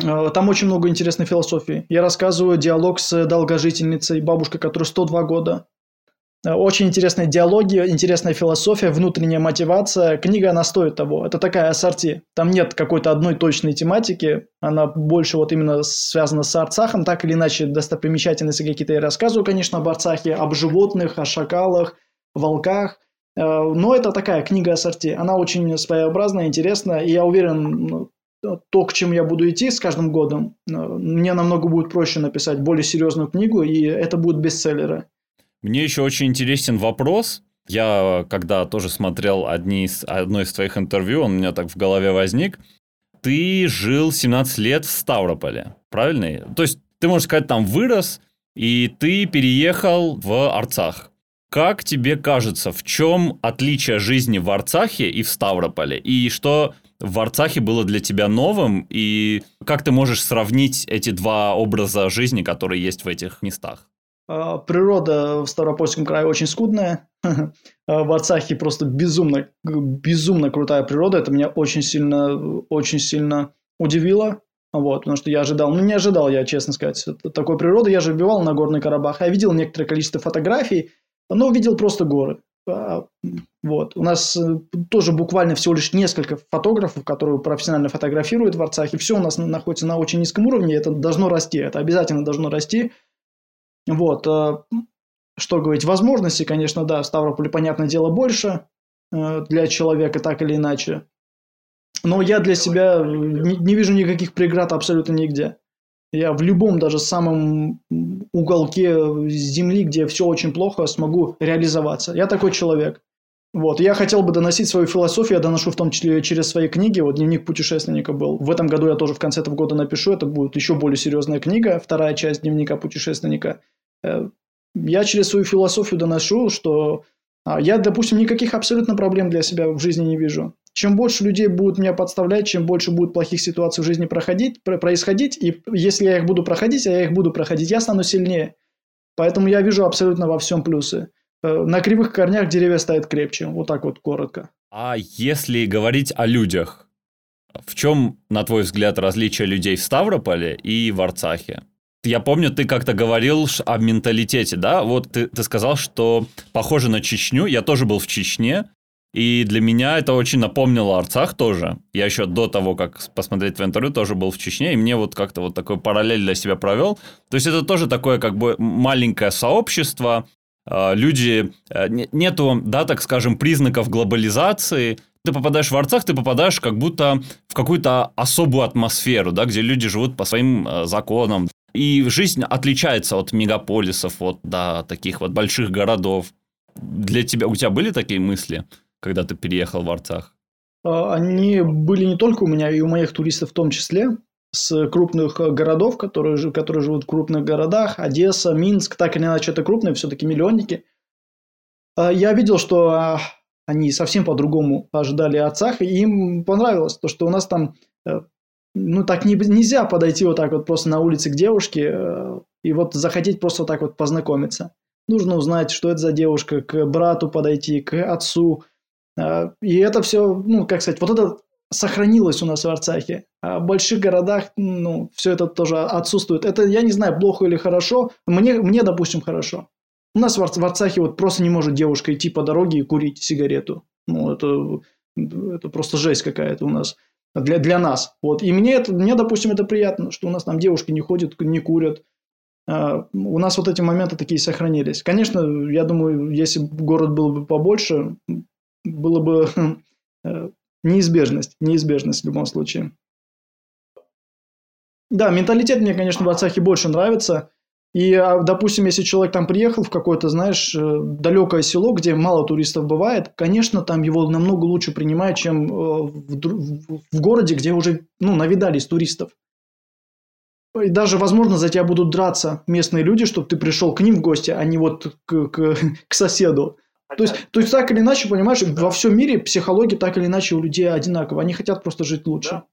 Э, там очень много интересной философии. Я рассказываю диалог с долгожительницей, бабушкой, которой 102 года. Э, очень интересные диалоги, интересная философия, внутренняя мотивация. Книга, она стоит того. Это такая ассорти. Там нет какой-то одной точной тематики. Она больше вот именно связана с Арцахом. Так или иначе, достопримечательности какие-то я рассказываю, конечно, об Арцахе, об животных, о шакалах, волках. Э, но это такая книга ассорти. Она очень своеобразная, интересная. И я уверен, ну, то, к чему я буду идти с каждым годом, э, мне намного будет проще написать более серьезную книгу, и это будут бестселлеры. Мне еще очень интересен вопрос. Я, когда тоже смотрел одни из, одно из твоих интервью, он у меня так в голове возник. Ты жил 17 лет в Ставрополе, правильно? То есть, ты, можешь сказать, там вырос, и ты переехал в Арцах. Как тебе кажется, в чем отличие жизни в Арцахе и в Ставрополе? И что в Арцахе было для тебя новым? И как ты можешь сравнить эти два образа жизни, которые есть в этих местах? А, природа в Ставропольском крае очень скудная. А, в Арцахе просто безумно, безумно крутая природа. Это меня очень сильно, очень сильно удивило. Вот, потому что я ожидал, ну не ожидал я, честно сказать, такой природы. Я же бивал на Горный Карабах. Я видел некоторое количество фотографий, но видел просто горы. А, вот. У нас э, тоже буквально всего лишь несколько фотографов, которые профессионально фотографируют в Арцахе. Все у нас находится на очень низком уровне, это должно расти, это обязательно должно расти. Вот, э, что говорить, возможности, конечно, да, в Ставрополе, понятное дело, больше э, для человека, так или иначе. Но я для себя не, не вижу никаких преград абсолютно нигде. Я в любом даже самом уголке земли, где все очень плохо, смогу реализоваться. Я такой человек. Вот, я хотел бы доносить свою философию, я доношу в том числе через свои книги. Вот дневник путешественника был. В этом году я тоже в конце этого года напишу. Это будет еще более серьезная книга, вторая часть дневника путешественника. Я через свою философию доношу, что а, я, допустим, никаких абсолютно проблем для себя в жизни не вижу. Чем больше людей будут меня подставлять, чем больше будет плохих ситуаций в жизни проходить, происходить, и если я их буду проходить, а я их буду проходить, я стану сильнее. Поэтому я вижу абсолютно во всем плюсы. Э, на кривых корнях деревья стоят крепче. Вот так вот коротко. А если говорить о людях, в чем, на твой взгляд, различие людей в Ставрополе и в Арцахе? Я помню, ты как-то говорил о менталитете, да? Вот ты, ты сказал, что похоже на Чечню. Я тоже был в Чечне, и для меня это очень напомнило Арцах тоже. Я еще до того, как посмотреть твое интервью, тоже был в Чечне, и мне вот как-то вот такой параллель для себя провел. То есть это тоже такое как бы маленькое сообщество, а, люди, э, нету, да, так скажем, признаков глобализации, ты попадаешь в Арцах, ты попадаешь как будто в какую-то особую атмосферу, да, где люди живут по своим э, законам. И жизнь отличается от мегаполисов, от да, таких вот больших городов. Для тебя, у тебя были такие мысли? когда ты переехал в Арцах? А, они были не только у меня, и у моих туристов в том числе, с крупных э, городов, которые, которые живут в крупных городах, Одесса, Минск, так или иначе это крупные, все-таки миллионники. А, я видел, что а, они совсем по-другому ожидали Арцах, и им понравилось то, что у нас там, э, ну так не, нельзя подойти вот так вот просто на улице к девушке э, и вот захотеть просто вот так вот познакомиться. Нужно узнать, что это за девушка, к брату подойти, к отцу – а, и это все, ну, как сказать, вот это сохранилось у нас в Арцахе. А в больших городах, ну, все это тоже отсутствует. Это, я не знаю, плохо или хорошо. Мне, мне допустим, хорошо. У нас в Арцахе вот просто не может девушка идти по дороге и курить сигарету. Ну, это, это просто жесть какая-то у нас. Для, для нас. Вот. И мне, это, мне, допустим, это приятно, что у нас там девушки не ходят, не курят. Uh, у нас вот эти моменты такие сохранились. Конечно, я думаю, если город был бы побольше, было бы э, неизбежность, неизбежность в любом случае. Да, менталитет мне, конечно, в Арцахе больше нравится. И, а, допустим, если человек там приехал в какое-то, знаешь, э, далекое село, где мало туристов бывает, конечно, там его намного лучше принимают, чем э, в, в городе, где уже, ну, навидались туристов. И даже, возможно, за тебя будут драться местные люди, чтобы ты пришел к ним в гости, а не вот к, к, к соседу. То есть, то есть, так или иначе, понимаешь, да. во всем мире психология так или иначе у людей одинакова. Они хотят просто жить лучше. Да.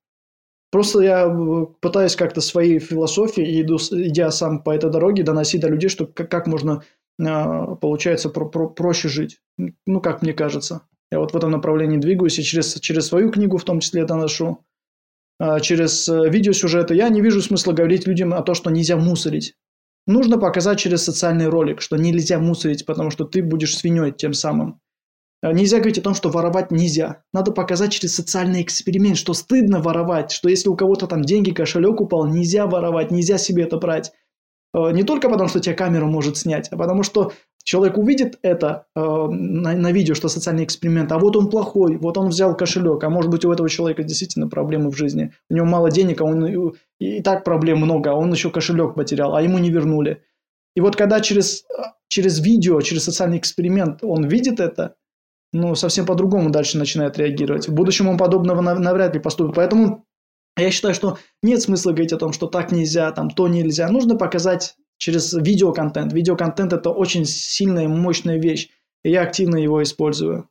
Просто я э, пытаюсь как-то своей философии, иду, идя сам по этой дороге, доносить до людей, что как, как можно, э, получается, про, про, проще жить. Ну, как мне кажется. Я вот в этом направлении двигаюсь, и через, через свою книгу в том числе это ношу, а через э, видеосюжеты. Я не вижу смысла говорить людям о том, что нельзя мусорить. Нужно показать через социальный ролик, что нельзя мусорить, потому что ты будешь свиньей тем самым. Э, нельзя говорить о том, что воровать нельзя. Надо показать через социальный эксперимент, что стыдно воровать, что если у кого-то там деньги, кошелек упал, нельзя воровать, нельзя себе это брать. Э, не только потому, что тебя камера может снять, а потому что человек увидит это э, на, на видео, что социальный эксперимент, а вот он плохой, вот он взял кошелек, а может быть у этого человека действительно проблемы в жизни, у него мало денег, а он и, и так проблем много, а он еще кошелек потерял, а ему не вернули. И вот когда через, через видео, через социальный эксперимент он видит это, ну, совсем по-другому дальше начинает реагировать. В будущем он подобного навряд ли поступит. Поэтому я считаю, что нет смысла говорить о том, что так нельзя, там то нельзя. Нужно показать через видеоконтент. Видеоконтент – это очень сильная, мощная вещь, и я активно его использую.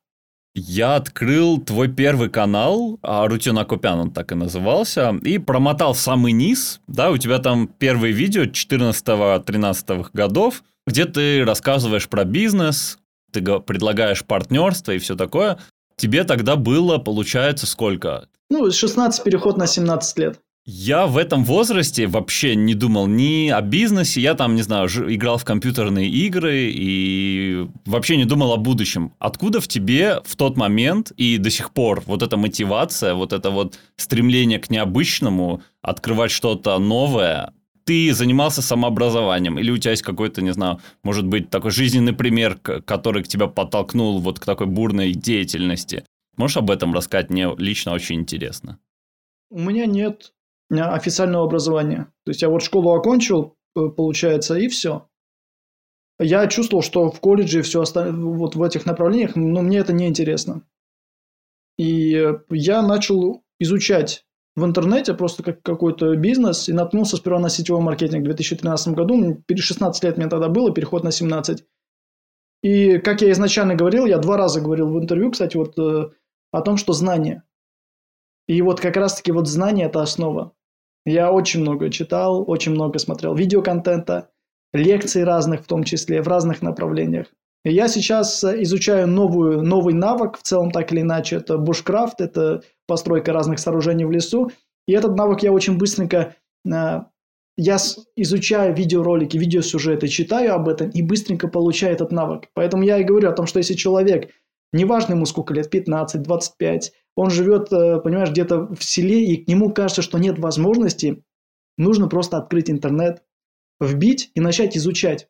Я открыл твой первый канал, а Рутина Купян он так и назывался, и промотал самый низ, да, у тебя там первые видео 14-13 годов, где ты рассказываешь про бизнес, ты предлагаешь партнерство и все такое. Тебе тогда было, получается, сколько? Ну, 16 переход на 17 лет. Я в этом возрасте вообще не думал ни о бизнесе, я там, не знаю, играл в компьютерные игры и вообще не думал о будущем. Откуда в тебе в тот момент и до сих пор вот эта мотивация, вот это вот стремление к необычному, открывать что-то новое, ты занимался самообразованием, или у тебя есть какой-то, не знаю, может быть, такой жизненный пример, который к тебя подтолкнул вот к такой бурной деятельности? Можешь об этом рассказать? Мне лично очень интересно. У меня нет официального образования. То есть я вот школу окончил, э, получается, и все. Я чувствовал, что в колледже все остальное, вот в этих направлениях, но мне это не интересно. И я начал изучать в интернете просто как какой-то бизнес и наткнулся сперва на сетевой маркетинг в 2013 году. 16 лет мне тогда было, переход на 17. И как я изначально говорил, я два раза говорил в интервью, кстати, вот э, о том, что знание. И вот как раз-таки вот знание – это основа. Я очень много читал, очень много смотрел видеоконтента, лекций разных в том числе, в разных направлениях. Я сейчас изучаю новую, новый навык, в целом так или иначе, это бушкрафт, это постройка разных сооружений в лесу. И этот навык я очень быстренько, э, я изучаю видеоролики, видеосюжеты, читаю об этом и быстренько получаю этот навык. Поэтому я и говорю о том, что если человек, неважно ему сколько лет, 15, 25, он живет, э, понимаешь, где-то в селе, и к нему кажется, что нет возможности, нужно просто открыть интернет, вбить и начать изучать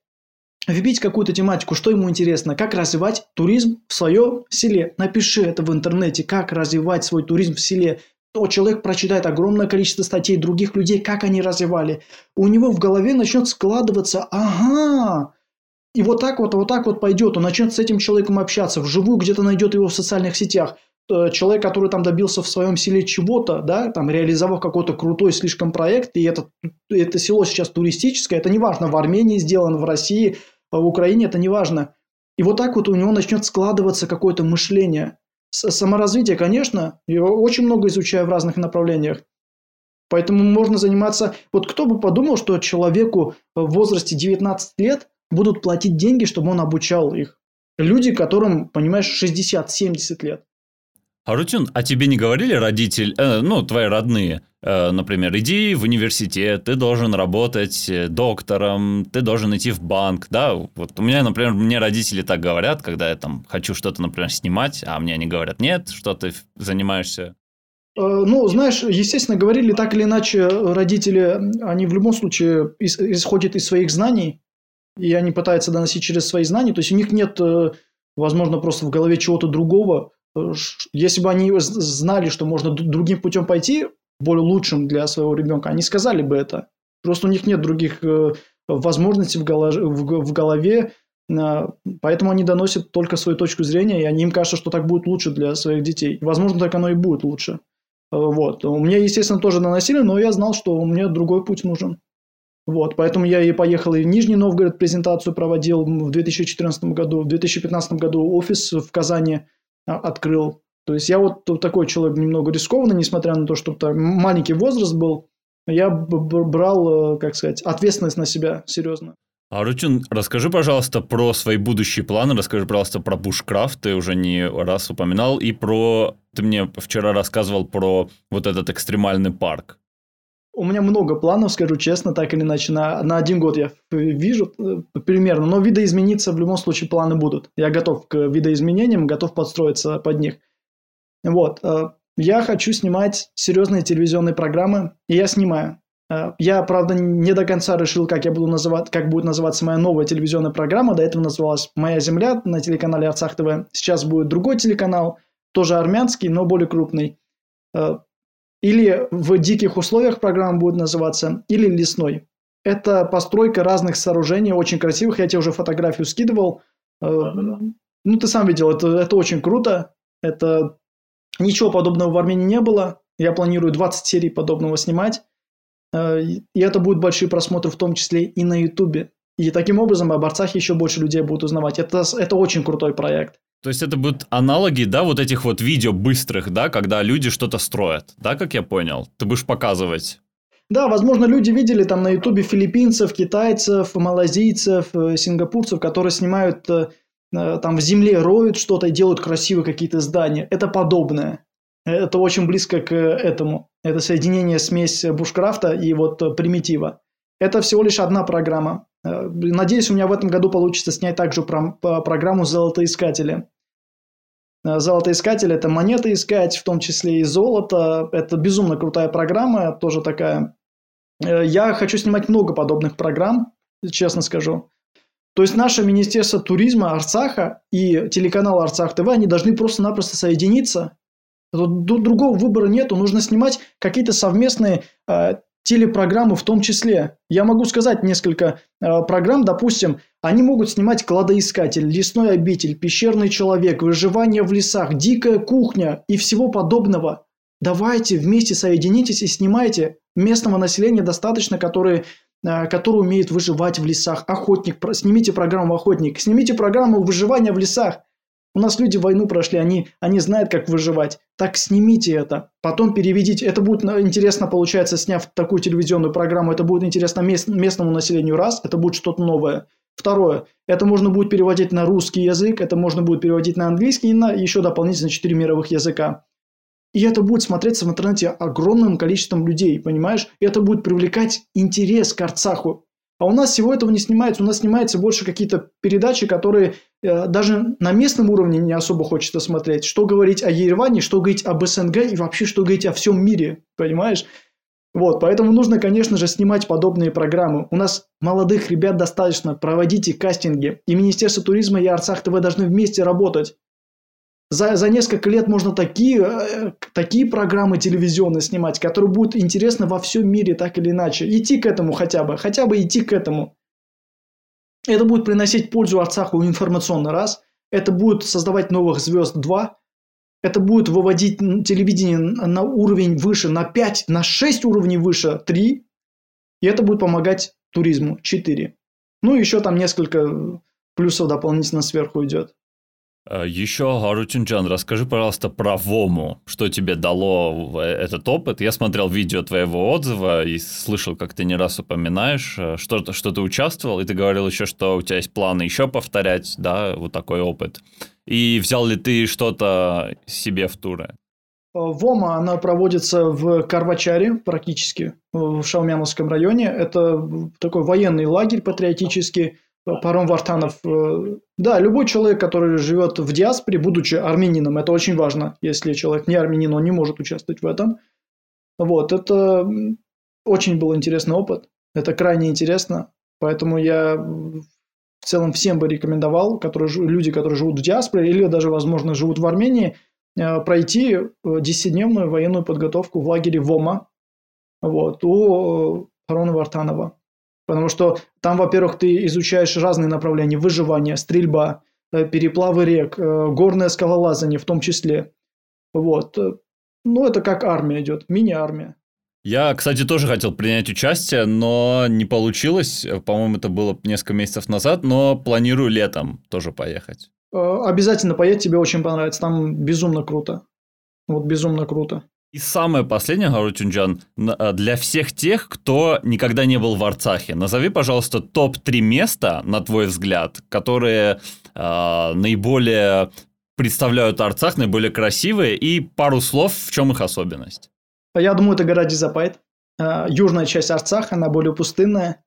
вбить какую-то тематику, что ему интересно, как развивать туризм в своем селе. Напиши это в интернете, как развивать свой туризм в селе. То человек прочитает огромное количество статей других людей, как они развивали. У него в голове начнет складываться, ага, и вот так вот, вот так вот пойдет, он начнет с этим человеком общаться, вживую где-то найдет его в социальных сетях. Э, человек, который там добился в своем селе чего-то, да, там реализовал какой-то крутой слишком проект, и это, это село сейчас туристическое, это неважно, в Армении сделано, в России – в Украине это не важно. И вот так вот у него начнет складываться какое-то мышление. Саморазвитие, конечно, я очень много изучаю в разных направлениях. Поэтому можно заниматься... Вот кто бы подумал, что человеку в возрасте 19 лет будут платить деньги, чтобы он обучал их. Люди, которым, понимаешь, 60-70 лет. Арутюн, а тебе не говорили родители, э, ну, твои родные, э, например, иди в университет, ты должен работать э, доктором, ты должен идти в банк, да? Вот у меня, например, мне родители так говорят, когда я там хочу что-то, например, снимать, а мне они говорят, нет, что ты занимаешься э, ну, знаешь, естественно, говорили так или иначе, родители, они в любом случае исходят из своих знаний, и они пытаются доносить через свои знания, то есть у них нет, э, возможно, просто в голове чего-то другого, если бы они знали, что можно другим путем пойти, более лучшим для своего ребенка, они сказали бы это. Просто у них нет других э, возможностей в голове, голове, поэтому они доносят только свою точку зрения, и они им кажется, что так будет лучше для своих детей. Возможно, так оно и будет лучше. Э, вот. У меня, естественно, тоже доносили, но я знал, что меня другой путь нужен. Вот, поэтому я и поехал и в Нижний Новгород презентацию проводил в 2014 году, в 2015 году офис в Казани открыл. То есть я вот такой человек немного рискованный, несмотря на то, что там маленький возраст был, я брал, э, как сказать, ответственность на себя серьезно. А, Рутюн, расскажи, пожалуйста, про свои будущие планы, расскажи, пожалуйста, про бушкрафт, ты уже не раз упоминал, и про... Ты мне вчера рассказывал про вот этот экстремальный парк. У меня много планов, скажу честно, так или иначе. На, на один год я вижу э, примерно, но видоизмениться в любом случае планы будут. Я готов к видоизменениям, готов подстроиться под них. Вот. Э, я хочу снимать серьезные телевизионные программы, и я снимаю. Э, я, правда, не до конца решил, как я буду называть, как будет называться моя новая телевизионная программа. До этого называлась «Моя земля» на телеканале Арцах ТВ. Сейчас будет другой телеканал, тоже армянский, но более крупный. Или в диких условиях программа будет называться, или лесной. Это постройка разных сооружений, очень красивых. Я тебе уже фотографию скидывал. Э, ну, ты сам видел, это, это очень круто. Это ничего подобного в Армении не было. Я планирую 20 серий подобного снимать. Э, и это будут большие просмотры, в том числе и на Ютубе. И таким образом о борцах еще больше людей будут узнавать. Это, это очень крутой проект. То есть это будут аналоги, да, вот этих вот видео быстрых, да, когда люди что-то строят, да, как я понял? Ты будешь показывать да, возможно, люди видели там на ютубе филиппинцев, китайцев, малазийцев, э, сингапурцев, которые снимают э, э, там в земле, роют что-то и делают красивые какие-то здания. Это подобное. Это очень близко к этому. Это соединение смесь бушкрафта и вот примитива. Это всего лишь одна программа. Надеюсь, у меня в этом году получится снять также про программу «Золотоискатели». Э, золотоискатель – это монеты искать, в том числе и золото. Это безумно крутая программа, тоже такая. Э, я хочу снимать много подобных программ, честно скажу. То есть наше Министерство туризма Арцаха и телеканал Арцах ТВ, они должны просто-напросто соединиться. Другого выбора нету. Нужно снимать какие-то совместные э, телепрограммы в том числе. Я могу сказать несколько э, программ, допустим, они могут снимать «Кладоискатель», «Лесной обитель», «Пещерный человек», «Выживание в лесах», «Дикая кухня» и всего подобного. Давайте вместе соединитесь и снимайте. Местного населения достаточно, которые, э, которые умеют выживать в лесах. Охотник, снимите программу «Охотник», снимите программу «Выживание в лесах». У нас люди войну прошли, они, они знают, как выживать. Так снимите это, потом переведите. Это будет интересно, получается, сняв такую телевизионную программу, это будет интересно мест, местному населению раз, это будет что-то новое. Второе, это можно будет переводить на русский язык, это можно будет переводить на английский и на еще дополнительно 4 мировых языка. И это будет смотреться в интернете огромным количеством людей, понимаешь? И это будет привлекать интерес к Арцаху. А у нас всего этого не снимается. У нас снимается больше какие-то передачи, которые э, даже на местном уровне не особо хочется смотреть. Что говорить о Ереване, что говорить об СНГ и вообще что говорить о всем мире, понимаешь? Вот, поэтому нужно, конечно же, снимать подобные программы. У нас молодых ребят достаточно, проводите кастинги. И Министерство туризма и Арцах ТВ должны вместе работать. За, за несколько лет можно такие, э, такие программы телевизионные снимать, которые будут интересны во всем мире так или иначе. Идти к этому хотя бы, хотя бы идти к этому. Это будет приносить пользу Арцаху информационно раз. Это будет создавать новых звезд два. Это будет выводить телевидение на уровень выше, на 5, на 6 уровней выше 3. И это будет помогать туризму 4. Ну, еще там несколько плюсов дополнительно сверху идет. Э, Еще, Гарутюнджан, расскажи, пожалуйста, про Вому. Что тебе дало э, этот опыт? Я смотрел видео твоего отзыва и слышал, как ты не раз упоминаешь, э, что, что ты участвовал, и ты говорил еще, что у тебя есть планы еще повторять, да, вот такой опыт. И взял ли ты что-то себе в туры? ВОМа, она проводится в Карвачаре практически, в Шаумяновском районе. Это такой военный лагерь патриотический, Паром Вартанов. Э, да, любой человек, который живет в диаспоре, будучи армянином, это очень важно. Если человек не армянин, он не может участвовать в этом. Вот, это очень был интересный опыт. Это крайне интересно. Поэтому я в целом всем бы рекомендовал, которые, люди, которые живут в диаспоре или даже, возможно, живут в Армении, э, пройти 10-дневную военную подготовку в лагере ВОМА вот, у Харона Вартанова. Потому что там, во-первых, ты изучаешь разные направления. Выживание, стрельба, э, переплавы рек, э, горное скалолазание в том числе. Вот. Ну, это как армия идет, мини-армия. Я, кстати, тоже хотел принять участие, но не получилось. По-моему, это было несколько месяцев назад, но планирую летом тоже поехать. Э, обязательно поедь, тебе очень понравится. Там безумно круто. Вот безумно круто. И самое последнее, Гару Тюнджан, а, для всех тех, кто никогда не был в Арцахе, назови, пожалуйста, топ-3 места, на твой взгляд, которые э, наиболее представляют Арцах, наиболее красивые, и пару слов, в чем их особенность. Я думаю, это гора Дизапайт. А, южная часть Арцаха, она более пустынная.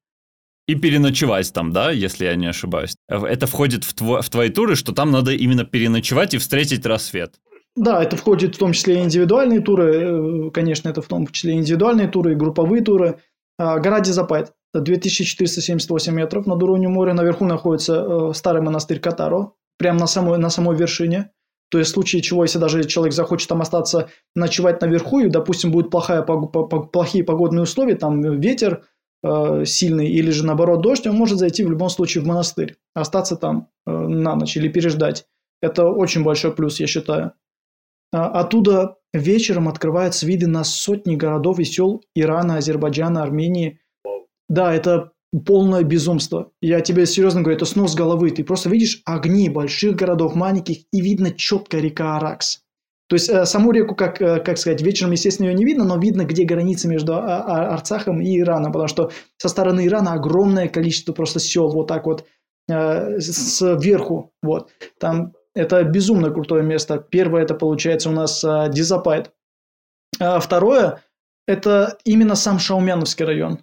И переночевать там, да, если я не ошибаюсь. Это входит в, тво- в твои туры, что там надо именно переночевать и встретить рассвет. Да, это входит в том числе и индивидуальные туры, э, конечно, это в том числе и индивидуальные туры, и групповые туры. Гора Дизапайт, 2478 метров над уровнем моря, наверху находится э, старый монастырь Катаро, прямо на самой, на самой вершине. То есть в случае чего, если даже человек захочет там остаться ночевать наверху, и, допустим, будут плохая, плохие погодные условия, там ветер э, сильный или же наоборот дождь, он может зайти в любом случае в монастырь, остаться там на ночь или переждать. Это очень большой плюс, я считаю. А, оттуда вечером открываются виды на сотни городов и сел Ирана, Азербайджана, Армении. Да, это полное безумство. Я тебе серьезно говорю, это снос головы. Ты просто видишь огни больших городов, маленьких, и видно четко река Аракс. То есть э, саму реку, как, э, как сказать, вечером, естественно, ее не видно, но видно, где граница между а, а, Арцахом и Ираном, потому что со стороны Ирана огромное количество просто сел вот так вот э, сверху, вот. Там это безумно крутое место. Первое это получается у нас а, Дизапайт. А второе это именно сам Шаумяновский район.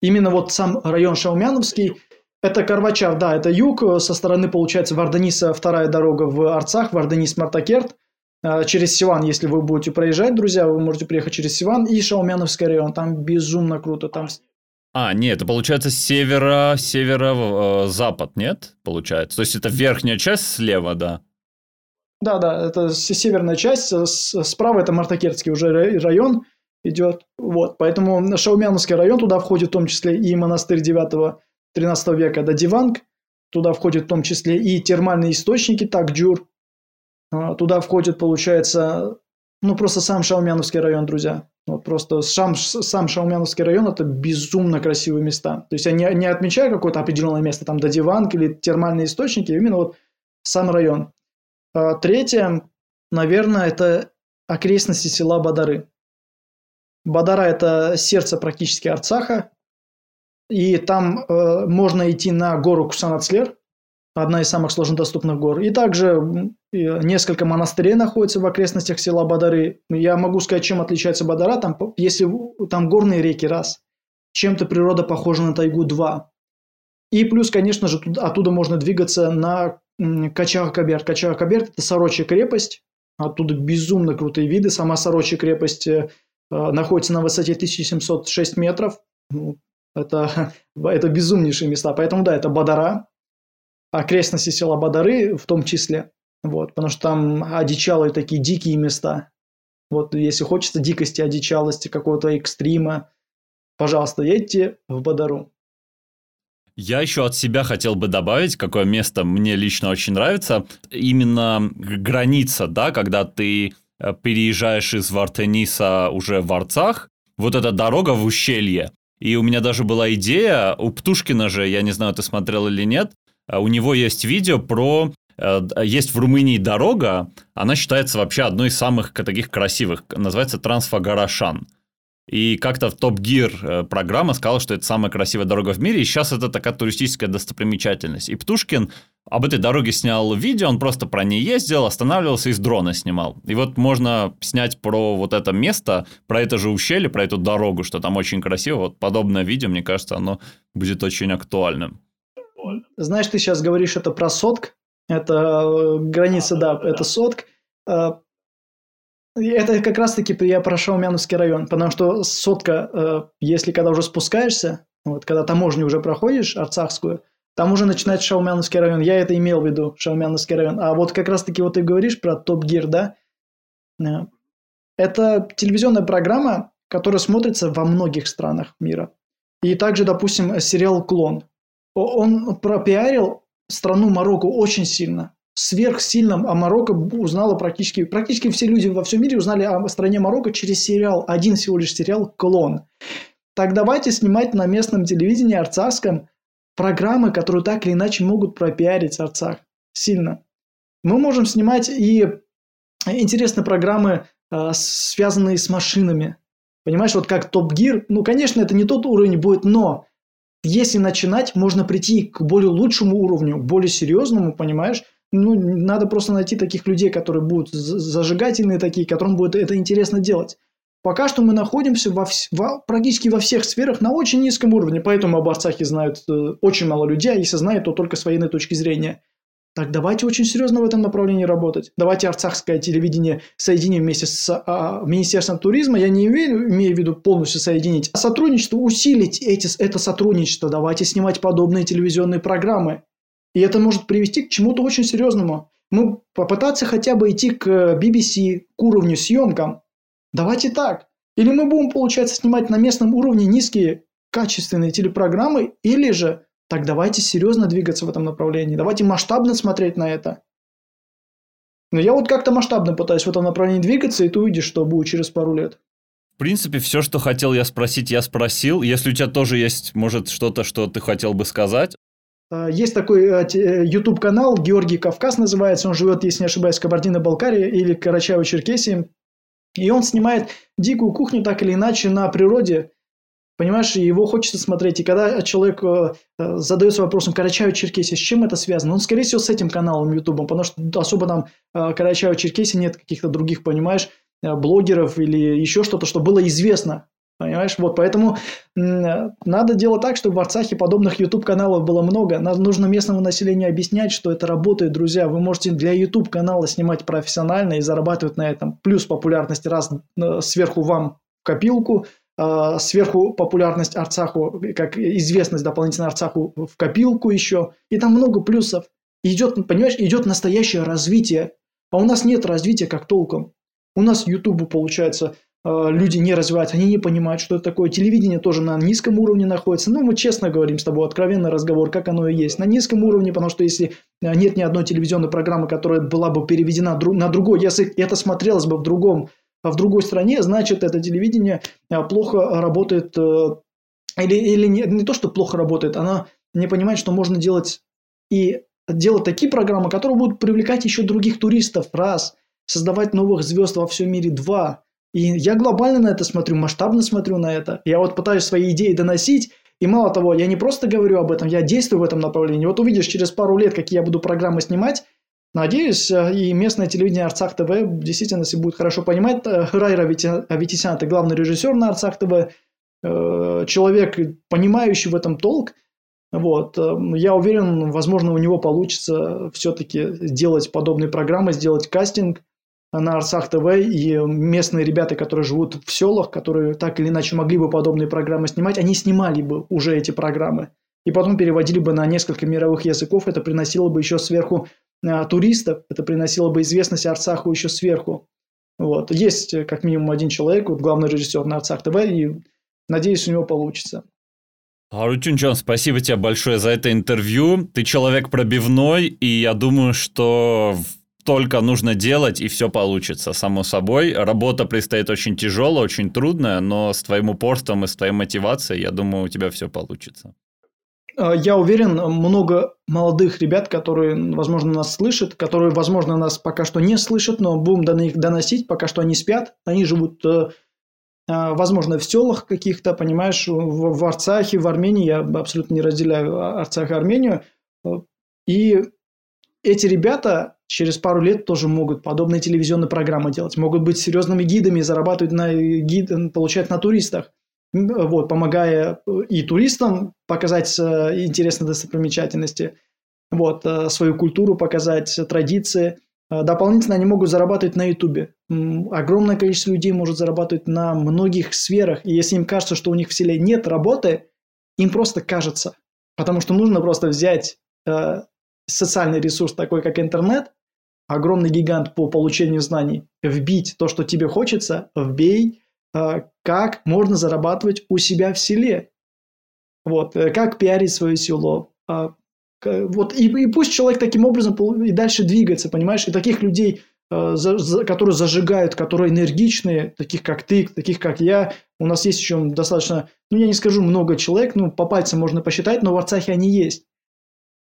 Именно вот сам район Шаумяновский. Это Карвачар, да, это юг. Со стороны получается Варданиса вторая дорога в Арцах, Варданис Мартакерт. А, через Сиван, если вы будете проезжать, друзья, вы можете приехать через Сиван и Шаумяновский район. Там безумно круто. Там а, нет, это получается севера, северо-запад, нет? Получается. То есть это верхняя часть слева, да? Да, да, это северная часть, справа это Мартакерский уже район идет, вот, поэтому Шаумяновский район, туда входит в том числе и монастырь 9-13 века Дадиванг, туда входит в том числе и термальные источники Такджур, а, туда входит, получается, ну, просто сам Шаумяновский район, друзья. Вот просто сам, сам Шаумяновский район – это безумно красивые места. То есть я не, не отмечаю какое-то определенное место, там Дадиванг или термальные источники, именно вот сам район. А, третье, наверное, это окрестности села Бадары. Бадара – это сердце практически Арцаха. И там э, можно идти на гору Кусанацлер, одна из самых сложнодоступных гор. И также несколько монастырей находятся в окрестностях села Бадары. Я могу сказать, чем отличается Бадара. Там, если там горные реки, раз. Чем-то природа похожа на тайгу, два. И плюс, конечно же, туда, оттуда можно двигаться на Качар-Каберт. Качар-Каберт – это Сорочья крепость. Оттуда безумно крутые виды. Сама Сорочья крепость э, находится на высоте 1706 метров. Ну, это, это безумнейшие места. Поэтому, да, это Бадара, окрестности села Бадары в том числе. Вот, потому что там одичалые такие дикие места. Вот если хочется дикости, одичалости, какого-то экстрима, пожалуйста, едьте в Бадару. Я еще от себя хотел бы добавить, какое место мне лично очень нравится. Именно граница, да, когда ты э, переезжаешь из Вартениса уже в Арцах, вот эта дорога в ущелье. И у меня даже была идея, у Птушкина же, я не знаю, ты смотрел или нет, э, у него есть видео про э, есть в Румынии дорога, она считается вообще одной из самых таких красивых, называется Трансфагарашан. И как-то в Топ Гир э, программа сказала, что это самая красивая дорога в мире, и сейчас это такая туристическая достопримечательность. И Птушкин об этой дороге снял видео, он просто про ней ездил, останавливался и с дрона снимал. И вот можно снять про вот это место, про это же ущелье, про эту дорогу, что там очень красиво. Вот подобное видео, мне кажется, оно будет очень актуальным. Знаешь, ты сейчас говоришь это про Сотк, это э, граница, да, это Сотк. Это как раз-таки я про Шаумяновский район, потому что сотка, э, если когда уже спускаешься, вот, когда таможню уже проходишь, Арцахскую, там уже начинается Шаумяновский район. Я это имел в виду, Шаумяновский район. А вот как раз-таки вот ты говоришь про Топ Гир, да? Э, это телевизионная программа, которая смотрится во многих странах мира. И также, допустим, сериал «Клон». Он пропиарил страну Марокко очень сильно сверхсильном о Марокко узнала практически, практически все люди во всем мире узнали о стране Марокко через сериал, один всего лишь сериал «Клон». Так давайте снимать на местном телевидении арцахском программы, которые так или иначе могут пропиарить Арцах сильно. Мы можем снимать и интересные программы, а, связанные с машинами. Понимаешь, вот как Топ Гир, ну, конечно, это не тот уровень будет, но если начинать, можно прийти к более лучшему уровню, более серьезному, понимаешь? Ну, надо просто найти таких людей, которые будут зажигательные такие, которым будет это интересно делать. Пока что мы находимся во, во, практически во всех сферах на очень низком уровне, поэтому об Арцахе знают э, очень мало людей, а если знают, то только с военной точки зрения. Так давайте очень серьезно в этом направлении работать. Давайте арцахское телевидение соединим вместе с а, Министерством туризма. Я не имею, имею в виду полностью соединить, а сотрудничество, усилить эти, это сотрудничество. Давайте снимать подобные телевизионные программы. И это может привести к чему-то очень серьезному. Мы попытаться хотя бы идти к BBC, к уровню съемкам. Давайте так. Или мы будем, получается, снимать на местном уровне низкие качественные телепрограммы, или же так давайте серьезно двигаться в этом направлении. Давайте масштабно смотреть на это. Но я вот как-то масштабно пытаюсь в этом направлении двигаться, и ты увидишь, что будет через пару лет. В принципе, все, что хотел я спросить, я спросил. Если у тебя тоже есть, может, что-то, что ты хотел бы сказать, есть такой э, э, YouTube-канал, Георгий Кавказ называется, он живет, если не ошибаюсь, в Кабардино-Балкарии или Карачаево-Черкесии. И он снимает дикую кухню так или иначе на природе, Понимаешь, его хочется смотреть. И когда человек э, задается вопросом Карачаево-Черкесия, с чем это связано? Он, скорее всего, с этим каналом YouTube, потому что особо там Карачаево-Черкесии нет каких-то других, понимаешь, блогеров или еще что-то, что было известно Понимаешь? Вот, поэтому надо делать так, чтобы в Арцахе подобных YouTube-каналов было много. Нам нужно местному населению объяснять, что это работает, друзья. Вы можете для YouTube-канала снимать профессионально и зарабатывать на этом. Плюс популярность раз э, сверху вам копилку, а сверху популярность Арцаху, как известность дополнительно Арцаху в копилку еще. И там много плюсов. Идет, понимаешь, идет настоящее развитие. А у нас нет развития как толком. У нас YouTube, получается, люди не развиваются, они не понимают, что это такое. Телевидение тоже на низком уровне находится. Ну, мы честно говорим с тобой, откровенный разговор, как оно и есть. На низком уровне, потому что если э, нет ни одной телевизионной программы, которая была бы переведена на другой, если это смотрелось бы в другом, в другой стране, значит, это телевидение э, плохо работает, или, или не, не то, что плохо работает, она не понимает, что можно делать и делать такие программы, которые будут привлекать еще других туристов, раз, создавать новых звезд во всем мире, два – и я глобально на это смотрю, масштабно смотрю на это. Я вот пытаюсь свои идеи доносить, И мало того, я не просто говорю об этом, я действую в этом направлении. Вот увидишь через пару лет, какие я буду программы снимать, Надеюсь, э, и местное телевидение Арцах ТВ действительно если будет хорошо понимать. Э, Райра Аветисян – это главный режиссер на Арцах ТВ, э, человек, понимающий в этом толк. Вот. Я уверен, возможно, у него получится все-таки сделать подобные программы, сделать кастинг на Арцах ТВ, и местные ребята, которые живут в селах, которые так или иначе могли бы подобные программы снимать, они снимали бы уже эти программы. И потом переводили бы на несколько мировых языков, это приносило бы еще сверху а, туристов, это приносило бы известность Арцаху еще сверху. Вот. Есть э, как минимум один человек, вот главный режиссер на Арцах ТВ, и надеюсь, у него получится. Арутюнчон, спасибо тебе большое за это интервью. Ты человек пробивной, и я думаю, что только нужно делать, и все получится, само собой. Работа предстоит очень тяжелая, очень трудная, но с твоим упорством и с твоей мотивацией, я думаю, у тебя все получится. А, я уверен, много молодых ребят, которые, возможно, нас слышат, которые, возможно, нас пока что не слышат, но будем до них доносить, пока что они спят, они живут, э, а, возможно, в селах каких-то, понимаешь, в, Арцахе, в Армении, я абсолютно не разделяю Арцах и Армению, и эти ребята через пару лет тоже могут подобные телевизионные программы делать, могут быть серьезными гидами, зарабатывать на гид, получать на туристах вот, помогая э, и туристам показать э, интересные достопримечательности, вот, э, свою культуру показать, традиции. Дополнительно они могут зарабатывать на Ютубе. Огромное количество людей может зарабатывать на многих сферах. И если им кажется, что у них в селе нет работы, им просто кажется. Потому что нужно просто взять э, социальный ресурс, такой как интернет, огромный гигант по получению знаний, вбить то, что тебе хочется, вбей, а, как можно зарабатывать у себя в селе. Вот, э, как пиарить свое село. А, вот, и, и пусть человек таким образом и дальше двигается, понимаешь? И таких людей, которые зажигают, которые энергичные, таких как ты, таких как я, у нас есть еще достаточно, ну, я не скажу много человек, ну, по пальцам можно посчитать, но в Арцахе они есть.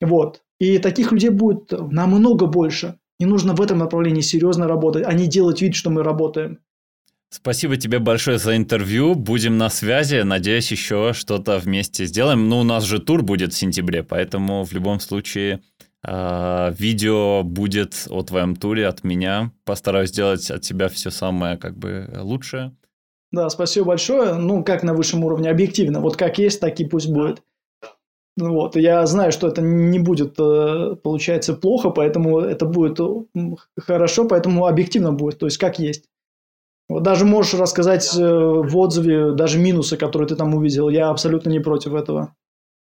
Вот. И таких людей будет намного больше. И нужно в этом направлении серьезно работать, а не делать вид, что мы работаем. Спасибо тебе большое за интервью. Будем на связи. Надеюсь, еще что-то вместе сделаем. Ну, у нас же тур будет в сентябре, поэтому в любом случае э, видео будет о твоем туре от меня. Постараюсь сделать от тебя все самое как бы лучшее. Да, спасибо большое. Ну, как на высшем уровне, объективно. Вот как есть, так и пусть будет. Вот, я знаю, что это не будет, э, получается, плохо, поэтому это будет хорошо, поэтому объективно будет, то есть как есть. Вот даже можешь рассказать э, в отзыве даже минусы, которые ты там увидел. Я абсолютно не против этого.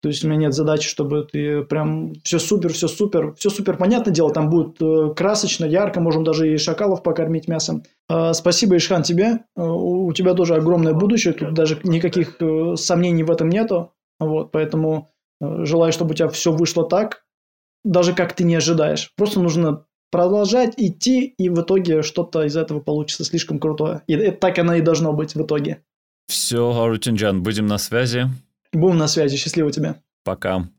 То есть у меня нет задачи, чтобы ты прям все супер, все супер, все супер понятное дело, там будет э, красочно, ярко, можем даже и шакалов покормить мясом. Э, спасибо, Ишхан, тебе. У тебя тоже огромное будущее, тут даже никаких сомнений в этом нету. Вот, поэтому желаю, чтобы у тебя все вышло так, даже как ты не ожидаешь. Просто нужно продолжать идти, и в итоге что-то из этого получится слишком крутое. И это так оно и должно быть в итоге. Все, Арутинджан, будем на связи. Будем на связи. Счастливо тебе. Пока.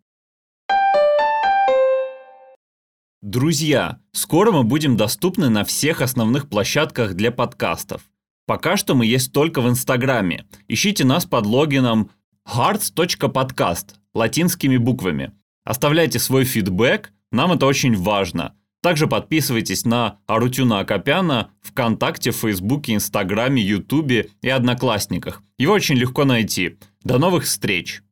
Друзья, скоро мы будем доступны на всех основных площадках для подкастов. Пока что мы есть только в Инстаграме. Ищите нас под логином hearts.podcast латинскими буквами. Оставляйте свой фидбэк, нам это очень важно. Также подписывайтесь на Арутюна Акопяна ВКонтакте, Фейсбуке, Инстаграме, Ютубе и Одноклассниках. Его очень легко найти. До новых встреч!